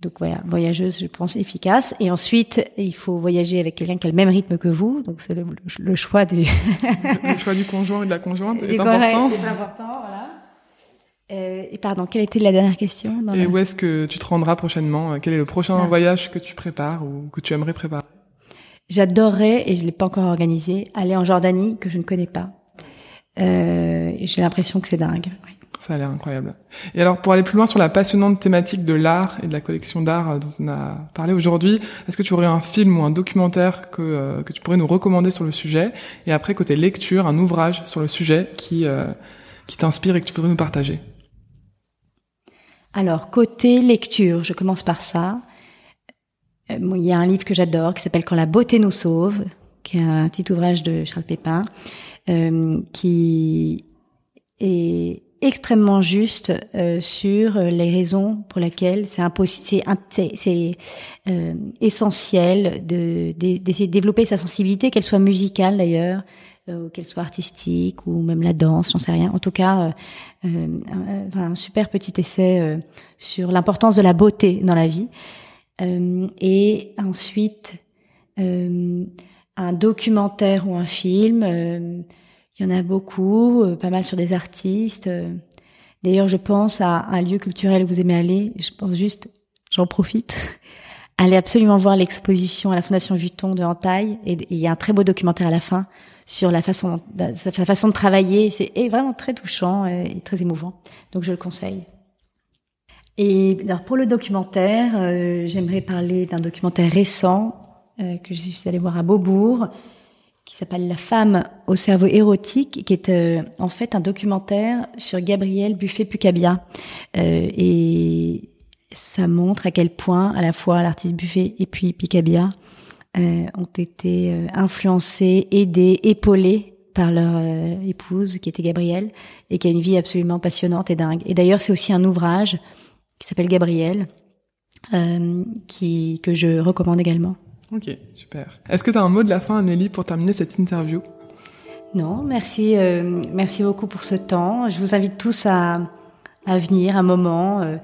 Donc voilà, voyageuse, je pense efficace. Et ensuite, il faut voyager avec quelqu'un qui a le même rythme que vous. Donc c'est le, le, choix du le, choix du conjoint et de la conjointe est important. C'est important, voilà. Euh, et pardon, quelle était la dernière question dans Et où est-ce que tu te rendras prochainement Quel est le prochain ah. voyage que tu prépares ou que tu aimerais préparer? J'adorerais, et je l'ai pas encore organisé, aller en Jordanie que je ne connais pas. Euh, J'ai l'impression que c'est dingue. Oui. Ça a l'air incroyable. Et alors, pour aller plus loin sur la passionnante thématique de l'art et de la collection d'art dont on a parlé aujourd'hui, est-ce que tu aurais un film ou un documentaire que, euh, que tu pourrais nous recommander sur le sujet? Et après, côté lecture, un ouvrage sur le sujet qui, euh, qui t'inspire et que tu voudrais nous partager? Alors, côté lecture, je commence par ça. Euh, il y a un livre que j'adore qui s'appelle Quand la beauté nous sauve, qui est un petit ouvrage de Charles Pépin, euh, qui est extrêmement juste euh, sur les raisons pour lesquelles c'est essentiel de d'essayer de, développer sa sensibilité, qu'elle soit musicale d'ailleurs, euh, qu'elle soit artistique ou même la danse, j'en sais rien. En tout cas, euh, euh, un, super petit essai sur l'importance de la beauté dans la vie. et ensuite, un documentaire ou un film. il y en a beaucoup, pas mal sur des artistes. D'ailleurs, je pense à un lieu culturel où vous aimez aller. Je pense juste, j'en profite, allez absolument voir l'exposition à la Fondation Vuitton de Hantaille. Et il y a un très beau documentaire à la fin sur la façon, sa façon de travailler. C'est vraiment très touchant et très émouvant. Donc je le conseille. Et alors pour le documentaire, euh, j'aimerais parler d'un documentaire récent euh, que je suis allée voir à Beaubourg, qui s'appelle La femme au cerveau érotique, qui est euh, en fait un documentaire sur Gabriel Buffet-Pucabia. et ça montre à quel point, à la fois l'artiste Buffet et puis Picabia, euh, ont été euh, influencés, aidés, épaulés par leur euh, épouse qui était Gabrielle et qui a une vie absolument passionnante et dingue. Et d'ailleurs, c'est aussi un ouvrage qui s'appelle Gabrielle qui que je recommande également. Ok, super. Est-ce que tu as un mot de la fin, Amélie, pour terminer cette interview? Non, merci, merci beaucoup pour ce temps. Je vous invite tous à, à venir un moment.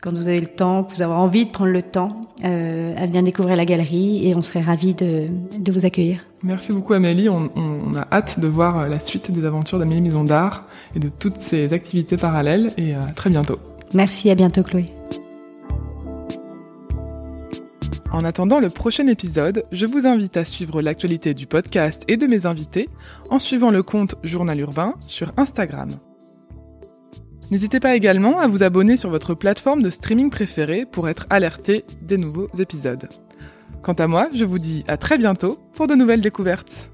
Euh, quand vous avez le temps, que vous avez envie de prendre le temps, euh, à venir découvrir la galerie et on serait ravis de, de vous accueillir. Merci beaucoup Amélie, on, on, a hâte de voir la suite des aventures d'Amélie Maison d'Art et de toutes ses activités parallèles et à très bientôt. Merci, à bientôt Chloé. En attendant le prochain épisode, je vous invite à suivre l'actualité du podcast et de mes invités en suivant le compte Journal Urbain sur Instagram. N'hésitez pas également à vous abonner sur votre plateforme de streaming préférée pour être alerté des nouveaux épisodes. Quant à moi, je vous dis à très bientôt pour de nouvelles découvertes.